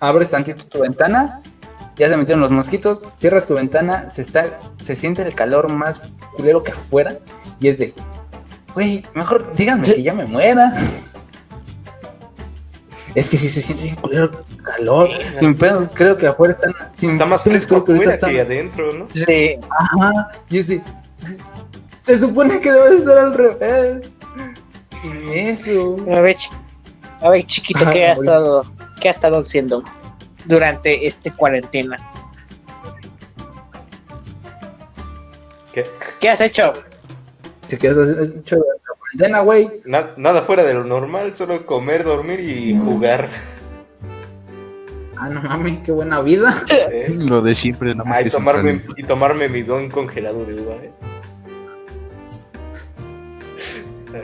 abres tantito tu ventana ya se metieron los mosquitos, cierras tu ventana, se está, se siente el calor más culero que afuera y es de, güey, mejor díganme que ya me muera. Es que si se siente bien culero calor, Sí, sin pedo, creo que afuera están, sin Está más fresco que ahorita afuera están- que adentro, ¿no? Sí. Ajá, y ese, se supone que debe estar al revés. Y eso. A ver, chi- a ver, chiquito, ¿qué ha estado, qué ha estado haciendo durante este cuarentena? ¿Qué? ¿Qué has hecho? ¿Qué hacer? Hecho de la cuarentena, güey. Na- nada fuera de lo normal, solo comer, dormir y jugar. Ah, no mames, qué buena vida. ¿eh? Lo de siempre, nada más Ah, que y, tomarme, y tomarme mi don congelado de uva, ¿eh?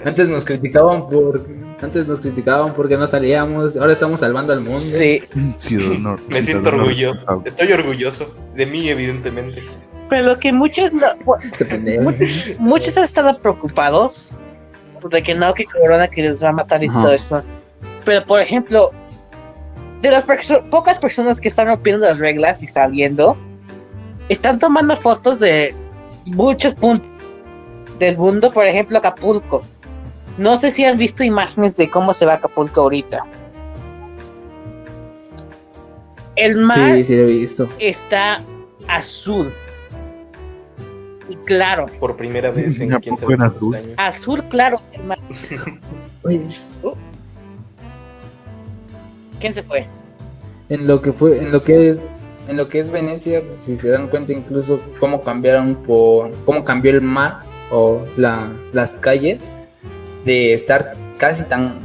Antes nos criticaban por antes nos criticaban porque no salíamos, ahora estamos salvando al mundo. Sí, Me siento orgulloso. Estoy orgulloso de mí, evidentemente. pero lo que muchos no- pendejo. muchos han estado preocupados de que no, que corona que les va a matar y Ajá. todo eso. Pero por ejemplo, de las perso- pocas personas que están rompiendo las reglas y saliendo, están tomando fotos de muchos puntos del mundo, por ejemplo Acapulco. No sé si han visto imágenes de cómo se va Acapulco ahorita. El mar Sí, sí lo he visto. está azul y claro. Por primera vez en ¿A quién sabe azul? años. Azul claro. el mar. Oye, ¿Quién se fue? en lo que fue, en lo que es, en lo que es Venecia, si se dan cuenta incluso cómo cambiaron por, cómo cambió el mar o la, las calles de estar casi tan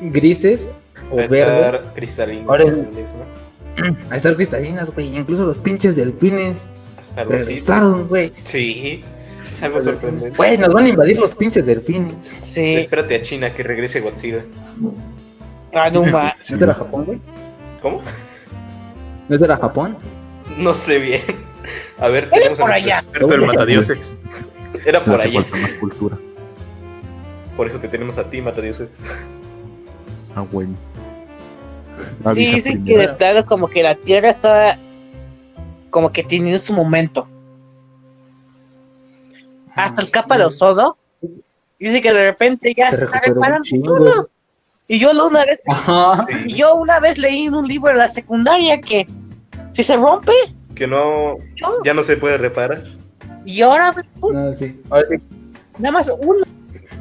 grises o A estar verdes cristalinos, Ahora es- azules, ¿no? a estar cristalinas, güey. Incluso los pinches delfines Hasta los regresaron, güey. Sí. Es algo sorprendente. Güey, nos van a invadir los pinches delfines. Sí. Espérate a China que regrese Godzilla. Ah, no ma. ¿No era Japón, güey? ¿Cómo? ¿No era Japón? No sé bien. A ver, tenemos a por nuestro allá. experto el matadioses. Era por allá. falta más cultura. Por eso te tenemos a ti, matadioses. Ah, bueno. Sí, dicen que de plano como que la Tierra estaba como que teniendo su momento. Hasta el capa de ozono. Dice que de repente ya Se se está chingo. todo. Y yo una vez, Ajá. y yo una vez leí en un libro de la secundaria que si se rompe, Que no. yo- Ya no se puede reparar. y ahora No, sí. Ahora sí. nada más un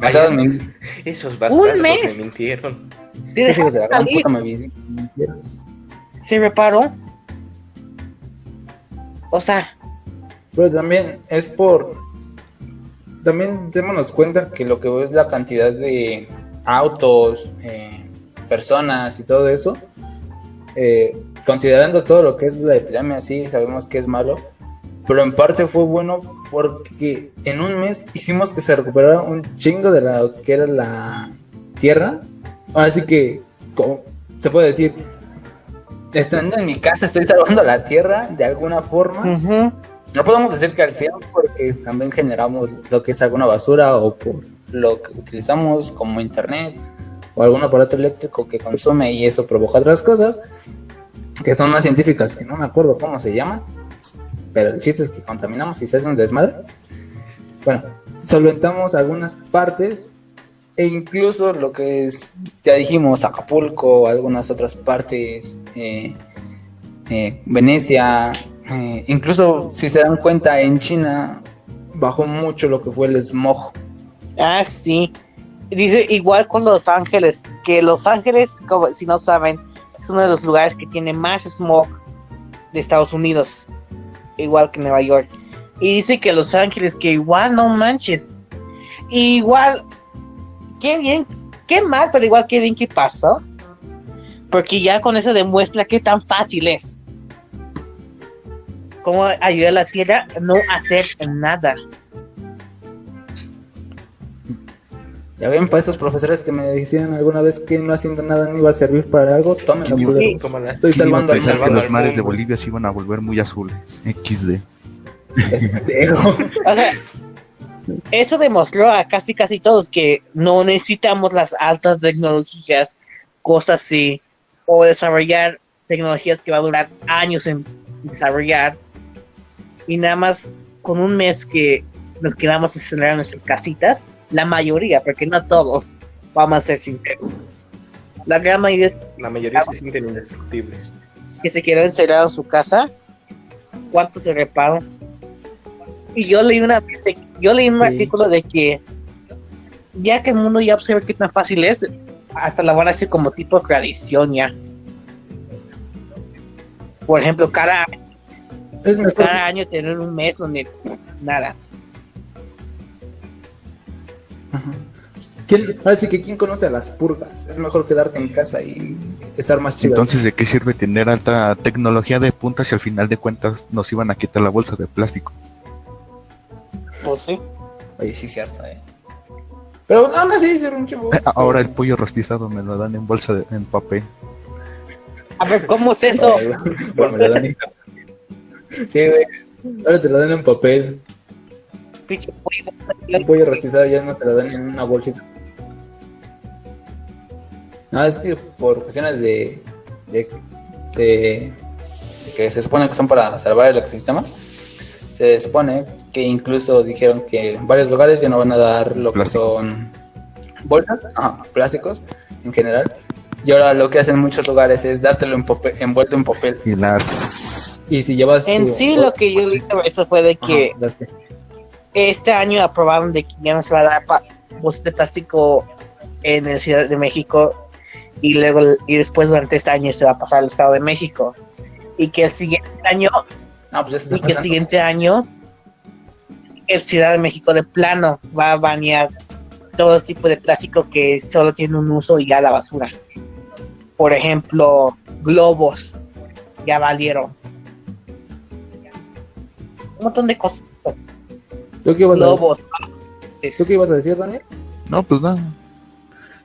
Basado en. Esos bastardos mes. me mintieron. Sí, la gran puta me se reparó. O sea, Pero también es por. También démonos cuenta que lo que es la cantidad de autos, eh, personas y todo eso, eh, considerando todo lo que es la epidemia, sí, sabemos que es malo, pero en parte fue bueno porque en un mes hicimos que se recuperara un chingo de la que era la tierra. Ahora sí que, como se puede decir, estando en mi casa estoy salvando la tierra de alguna forma. ujú, No podemos decir que al 100 porque también generamos lo que es alguna basura o por lo que utilizamos como internet o algún aparato eléctrico que consume y eso provoca otras cosas que son más científicas que no me acuerdo cómo se llaman pero el chiste es que contaminamos y se hace un desmadre bueno solventamos algunas partes e incluso lo que es ya dijimos Acapulco algunas otras partes eh, eh, Venecia eh, incluso si se dan cuenta en China bajó mucho lo que fue el smog. Ah, sí. Dice igual con Los Ángeles, que Los Ángeles, como si no saben, es uno de los lugares que tiene más smog de Estados Unidos, igual que Nueva York. Y dice que Los Ángeles, que igual no manches. Igual, qué bien, qué mal, pero igual qué bien que pasó. Porque ya con eso demuestra qué tan fácil es. Cómo ayudar a la Tierra no hacer nada. Ya ven, para esos profesores que me decían alguna vez que no haciendo nada no iba a servir para algo, tómenlo, Sí. Estoy ¿Quién iba a salvando al salvando los mares de mundo. Bolivia se iban a volver muy azules. XD. Pendejo. O sea, eso demostró a casi casi todos que no necesitamos las altas tecnologías, cosas así, o desarrollar tecnologías que va a durar años en desarrollar. Y nada más con un mes que nos quedamos encerrar en nuestras casitas, la mayoría, porque no todos, vamos a ser sinceros. La gran mayoría La mayoría se sienten indestructibles. que se quedó encerrado en su casa, ¿cuánto se reparó? Y yo leí una yo leí un Sí. artículo de que ya que el mundo ya observa qué tan fácil es, hasta la van a hacer como tipo tradición ya. Por ejemplo, cada, Es cada año tener un mes donde nada. Ajá. ¿Quién- ahora sí que quién conoce a las purgas. Es mejor quedarte en casa y estar más chido. Entonces, ¿de qué sirve tener alta tecnología de punta si al final de cuentas nos iban a quitar la bolsa de plástico? Pues sí. Oye, sí, cierto, eh. Pero aún así es un chivo. Ahora el pollo rostizado me lo dan en bolsa de, en papel. A ver, ¿cómo es eso? Bueno, me lo dan en- Sí, güey. Ahora te lo dan en papel. Pinche pollo. El pollo rostizado ya no te lo dan en una bolsita. No, es que por cuestiones de, de, de- de que se supone que son para salvar el ecosistema, se supone que incluso dijeron que en varios lugares ya no van a dar lo Plástico. que son bolsas, ajá, plásticos en general. Y ahora lo que hacen en muchos lugares es dártelo en papel- envuelto en papel. Y las... Y si llevas En tu- sí, lo que yo sobre eso fue de Ajá, que este año aprobaron de que ya no se va a dar pa- bolsas de plástico en el Ciudad de México y luego y después durante este año se va a pasar al Estado de México y que el siguiente año Ah, pues y que el siguiente año el Ciudad de México de plano va a banear todo tipo de plástico que solo tiene un uso y ya la basura. Por ejemplo, globos ya valieron. Un montón de cosas. ¿Tú qué ibas a decir? globos. ¿Tú qué ibas a decir, Daniel? No, pues nada.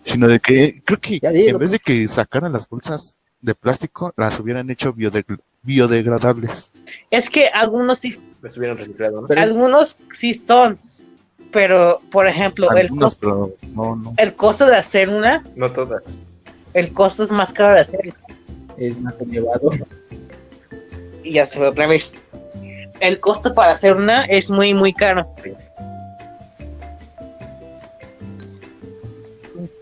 Sino de que creo que Ya en vez de que sacaran las bolsas de plástico, las hubieran hecho biodeg- biodegradables. Es que algunos sí, Las hubieran reciclado, ¿no? Pero- algunos sí son, pero por ejemplo, el costo, pero no, no. el costo de hacer una, No todas. el costo es más caro de hacer Es más elevado. y ya se ve otra vez. El costo para hacer una es muy muy caro.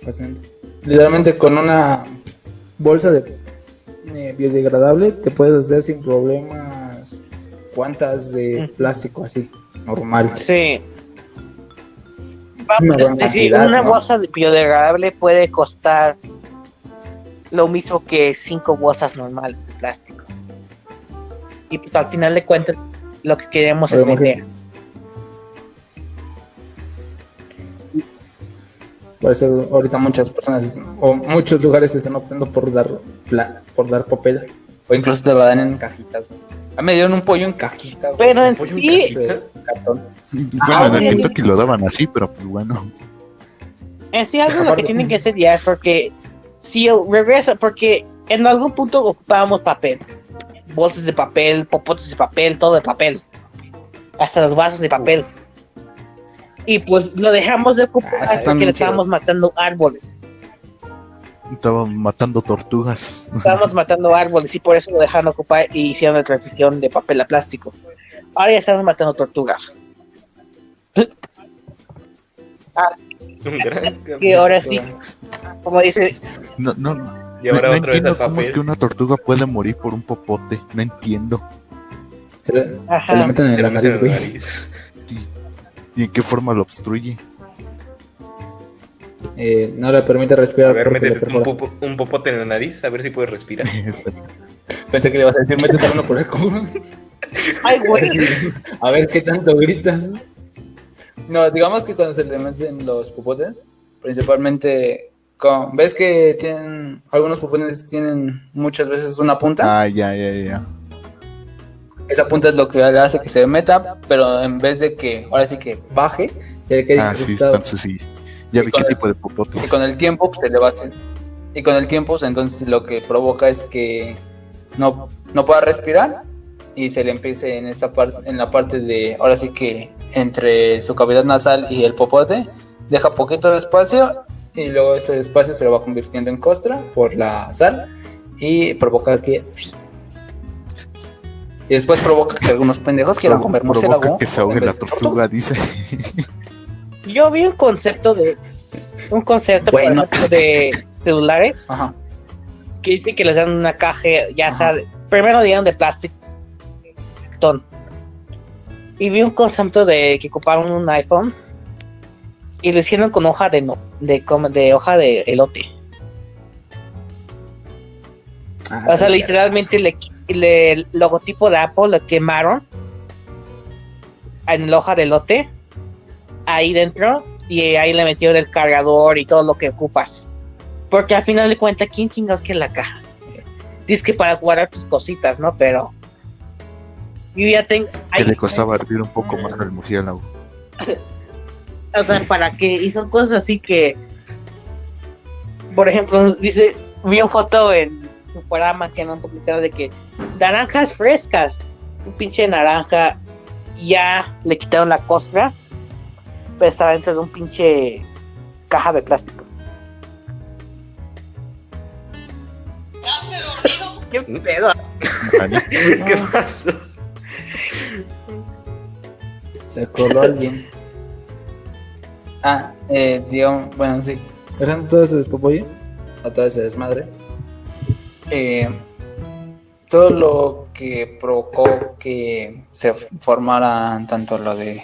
Bastante. Literalmente con una bolsa de eh, biodegradable te puedes hacer sin problemas cuantas de Mm. plástico así, normal. Sí. Una Vamos a gran decir, cantidad, una ¿no? bolsa de biodegradable puede costar lo mismo que cinco bolsas normal de plástico. Y pues al final de cuentas lo que queremos es vender. Por eso ahorita muchas personas o muchos lugares están optando por dar pla- por dar papel o incluso te lo dan en cajitas. A mí me dieron un pollo en cajita. Pero en Un sí- cartón. Bueno, Ah, en el que lo daban así, pero pues bueno. En sí, algo lo que tienen que hacer ya es porque si regresa, porque en algún punto ocupábamos papel, bolsas de papel, popotes de papel, todo de papel, hasta los vasos de papel. Y pues lo dejamos de ocupar Ah, están porque bien le estábamos matando árboles. Estaban matando tortugas. Estábamos matando árboles y por eso lo dejaron ocupar y hicieron la transición de papel a plástico. Ahora ya estamos matando tortugas. Y ahora sí, como dice, No, no, Y ahora no otra vez entiendo cómo es que una tortuga puede morir por un popote. No entiendo. Se le, Ajá. se le meten en Se la nariz, güey. ¿Y en qué forma lo obstruye? Eh, no le permite A respirar ver, porque le métete un, perfora. popo- un popote en la nariz, a ver si puedes respirar. Este, Pensé que le ibas a decir, métete uno por el culo. ay güey, A ver qué tanto gritas. No, digamos que cuando se le meten los popotes, principalmente, ves que tienen, algunos popotes tienen muchas veces una punta. ah, ya, ya, ya. Esa punta es lo que le hace que se meta, pero en vez de que, ahora sí que baje, se le queda Ah, sí, entonces sí. Ya Y vi con qué el- tipo de popote. Y con el tiempo pues, se le va a hacer. Y con el tiempo, pues, entonces lo que provoca es que no, no pueda respirar y se le empiece en esta parte, en la parte de, ahora sí que entre su cavidad nasal y el popote, deja poquito de espacio y luego ese espacio se lo va convirtiendo en costra por la sal y provoca que y después provoca que algunos pendejos quieran comer murciélago que se ahogue la tortuga, dice. yo vi un concepto de un concepto Bueno. de celulares Ajá. que dice que les dan una caja, ya Ajá. sale, primero dieron de plástico, ton. y vi un concepto de que ocuparon un iPhone y lo hicieron con hoja de no, de, de hoja de elote. Ah, O sea, literalmente le, le- el logotipo de Apple lo quemaron en la hoja de elote ahí dentro y ahí le metieron el cargador y todo lo que ocupas. Porque al final de cuentas, ¿quién chingados quiere la caja? Dice que para guardar tus cositas, ¿no? Pero yo ya tengo... Que le costaba hervir un poco más al murciélago. O sea, para qué. Y son cosas así que... Por ejemplo, dice... Vi una foto en su programa que me han publicado de que naranjas frescas. Su pinche naranja ya le quitaron la costra, pero estaba dentro de un pinche caja de plástico. ¿Qué pedo? Dani, ¿Qué pasó? Se coló alguien. Ah, eh, digamos, bueno, sí. Dejando todo ese despopollo, o todo ese desmadre. eh, todo lo que provocó que se formaran tanto lo de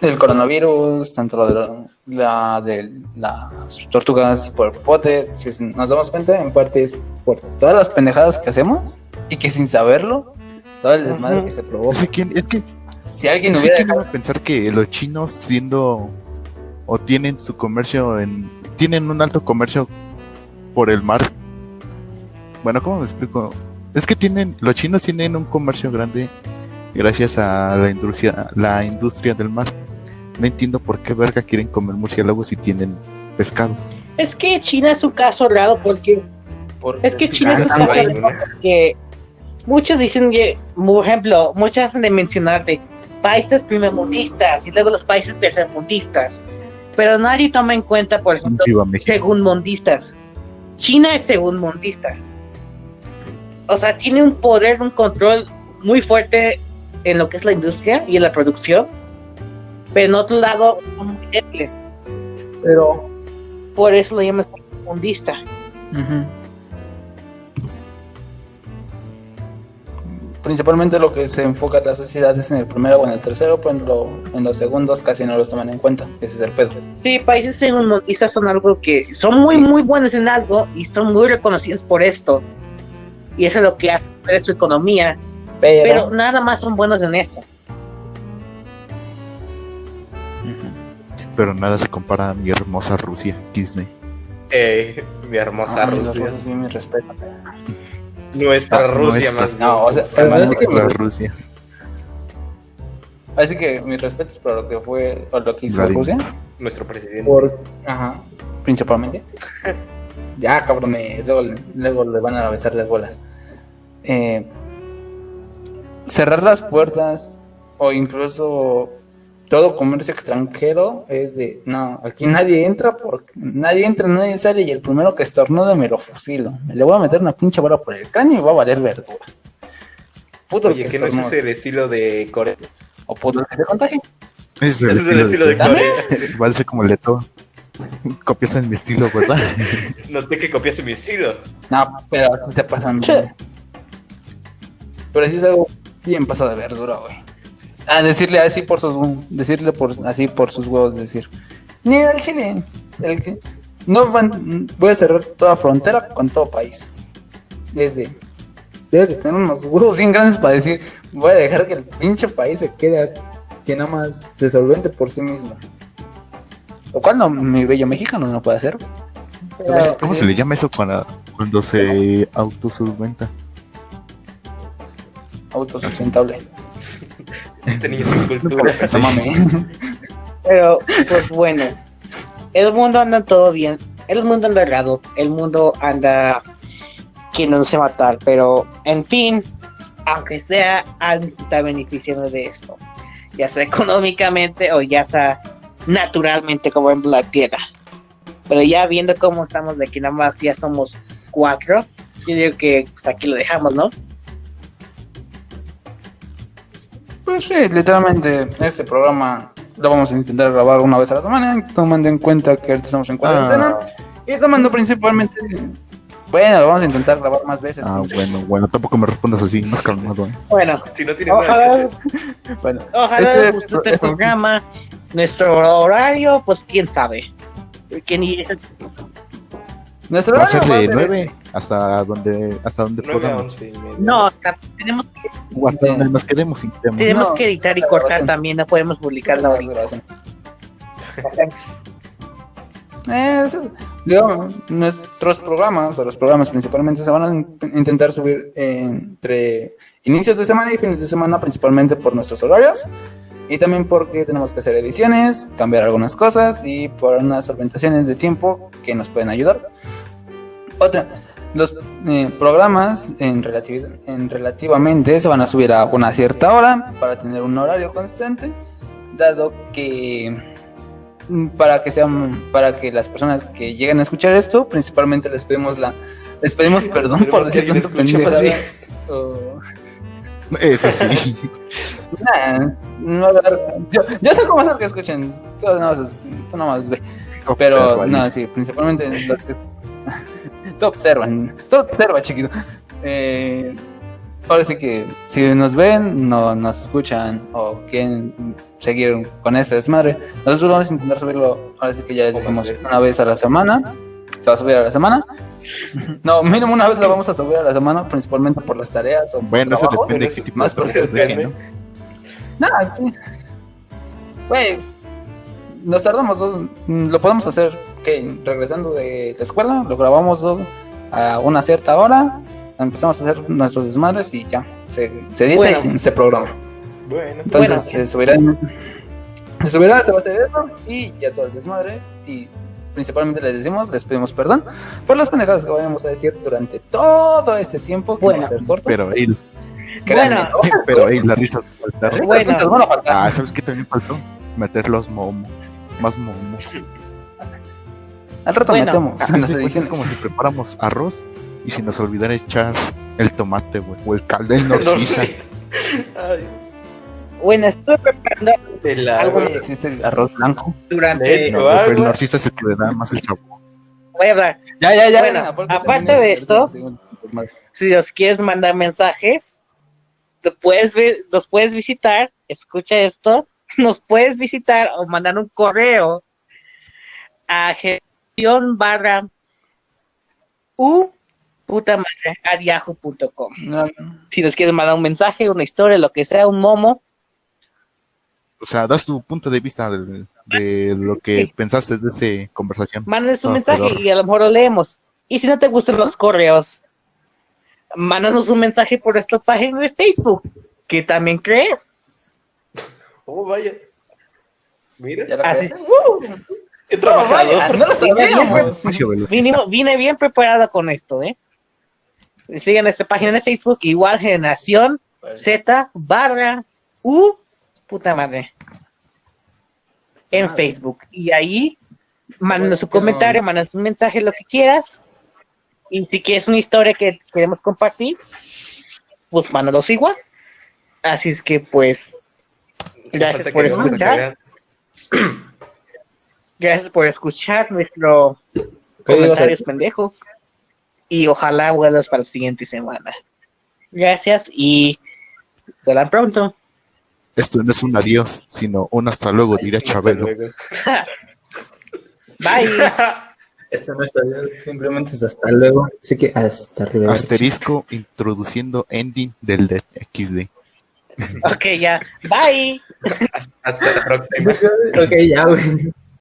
el coronavirus, tanto lo de la, la de las tortugas por pote, si nos damos cuenta, en parte es por todas las pendejadas que hacemos y que sin saberlo, todo el desmadre que se provoca. es que, es que Si alguien hubiera ¿quién iba a pensar que los chinos siendo o tienen su comercio en tienen un alto comercio por el mar? Bueno, ¿cómo me explico? Es que tienen los chinos tienen un comercio grande gracias a la industria, la industria del mar. No entiendo por qué verga quieren comer murciélagos si tienen pescados. Es que China es un caso raro porque Porque es que China es un cansan, caso raro porque muchos dicen que, por ejemplo, muchos hacen de mencionar de países primermundistas y luego los países tercermundistas, pero nadie toma en cuenta, por ejemplo, Viva México. segundmundistas. China es segundmundista. O sea, tiene un poder, un control muy fuerte en lo que es la industria y en la producción, pero en otro lado son muy débiles. Pero por eso lo llaman segundmundista. Ujú. Principalmente lo que se enfoca a la sociedad es en el primero o en el tercero, pero en, lo- en los segundos casi no los toman en cuenta. Ese es el pedo. Sí, países segundmundistas son algo que son muy, muy buenos en algo y son muy reconocidos por esto. Y eso es lo que hace su economía, Pero, pero nada más son buenos en eso. Pero nada se compara a mi hermosa Rusia, Disney. Eh, mi hermosa Ah, Rusia. rusos sí, mi respeto. Nuestra Ah, Rusia nuestra. más. No, o sea, parece que Rusia. Así que mis respetos por lo que fue o lo que hizo Vladimir. Rusia. Nuestro presidente. Por, ajá, principalmente. ya, cabrón, luego, luego le van a besar las bolas. Eh, cerrar las puertas o incluso todo comercio extranjero es de, no, aquí nadie entra, porque nadie entra, nadie sale y el primero que estornude me lo fusilo. Le voy a meter una pinche bola por el cráneo y va a valer verdura. Puto Oye, que que no es el estilo de Corea. O puto el que se contagie. Ese Ese es el estilo de. Va a ser como el de todo. Copias en mi estilo, ¿verdad? Noté que copiaste mi estilo. No, pero así se pasan bien. Pero sí es algo bien pasado de verdura, güey. Ah, decirle así por sus decirle por así por sus huevos, decir. Ni el chile, el que no van, voy a cerrar toda frontera con todo país. Es de debes de tener unos huevos bien grandes para decir, voy a dejar que el pinche país se quede que nada más se solvente por sí mismo. Lo cual no, mi bello mexicano no puede hacer. Pero- ¿Cómo se le llama eso cuando, cuando se autosolventa? Autosustentable. Este niño sin cultura. No mames. Pero, pues bueno, el mundo anda todo bien, el mundo anda errado, el mundo anda queriéndose matar, pero en fin, aunque sea, alguien se está beneficiando de esto, ya sea económicamente o ya sea naturalmente como en la tierra. Pero ya viendo cómo estamos de que nada más ya somos cuatro, yo digo que pues aquí lo dejamos, ¿no? Pues sí, literalmente este programa lo vamos a intentar grabar una vez a la semana, tomando en cuenta que ahorita estamos en cuarentena Ah, y tomando principalmente, bueno, lo vamos a intentar grabar más veces. ah, bueno, bueno, tampoco me respondas así, más calmado. ¿eh? Bueno, Si no tienes ojalá. Bueno, Ojalá Este- les guste este este- programa. Nuestro horario, pues quién sabe. Ni nuestro Va a ser de ser 9 hasta donde, hasta donde 9 a podamos. 11 y media. no, tenemos, O hasta donde nos quedemos sin tema. tenemos No, que editar y cortar también, no podemos publicarla la ahorita. Eh, eso- digo, nuestros programas, o los programas principalmente, se van a in- intentar subir entre inicios de semana y fines de semana, principalmente por nuestros horarios. Y también porque tenemos que hacer ediciones, cambiar algunas cosas y por unas solventaciones de tiempo que nos pueden ayudar. Otra, los eh, programas en, relativi- en relativamente se van a subir a una cierta hora para tener un horario constante, dado que mm, para que sean para que las personas que lleguen a escuchar esto, principalmente les pedimos la les pedimos perdón por decir alguien Eso sí. Nah, no yo, yo sé cómo hacer que escuchen. Tú nada más, tú nada más ve. Pero no, sí, principalmente los que. tú observan, tú observa, chiquito. Eh, ahora sí que si nos ven, no nos escuchan o quieren seguir con este desmadre, nosotros vamos a intentar subirlo. Ahora sí que ya les veces. una vez a la semana. Se va a subir a la semana. No, mínimo una vez la vamos a subir a la semana, principalmente por las tareas o por Bueno, eso trabajo. depende de qué tipo más de cosas dejen, ¿no? Nada, sí. Güey, nos tardamos dos, mm, lo podemos hacer que regresando de la escuela, lo grabamos dos- a una cierta hora, empezamos a hacer nuestros desmadres y ya, se, se edita Bueno. y se programa. Bueno, Entonces Bueno. se subirá, se subirá, se va a hacer eso y ya todo el desmadre. Y principalmente les decimos, les pedimos perdón por las pendejadas que vayamos a decir durante todo ese tiempo que Bueno. va a ser corto. Pero, Créanme, bueno. no pero, corto. ey, las risas faltaron. Bueno. Las van a faltar. Ah, ¿sabes qué también faltó? Meter los momos. Más momos. Al rato bueno. metemos Ah, pues, es como si preparamos arroz y si nos olvidara echar el tomate, güey. O el caldo en Narcisa. Ay, Bueno, estuve preparando el Algo. Existe el arroz blanco. durante. No, el agua. Narcisa es el que le da más el sabor. Voy a hablar. Ya, ya, ya. Bueno, aparte, de es- esto, es- Si nos quieres mandar mensajes, te puedes nos puedes visitar. Escucha esto. Nos puedes visitar o mandar un correo a gestión barra u puta madre a yahoo.com. no, Si nos quieres mandar un mensaje, una historia, lo que sea, un momo, O sea, das tu punto de vista de, de lo que pensaste de esa conversación. mándanos un mensaje pero- y a lo mejor lo leemos. Y si no te gustan los correos, mándanos un mensaje por nuestra página de Facebook, que también creo. Oh, vaya. Mira, Así, crees. he No, trabajado. vaya, no lo velocista. Vine, vine bien preparado con esto, ¿eh? Sigan nuestra página de Facebook, igual Generación Z barra U, puta madre, en Madre. Facebook. Y ahí, mándanos su comentario, mándanos un mensaje, lo que quieras. Y si quieres una historia que queremos compartir, pues mándalos igual. Así es que, pues, gracias por escuchar. Gracias por escuchar nuestro ¿Qué ibas a comentarios pendejos. Y ojalá vuelvas para la siguiente semana. Gracias y hasta pronto. Esto no es un adiós, sino un hasta luego, diría Hasta Chabelo. Bye. Esto no está bien, simplemente es hasta luego. Así que hasta arriba. Asterisco introduciendo ending del de XD. ok, ya. Bye. Hasta la próxima. Ok, ya, güey.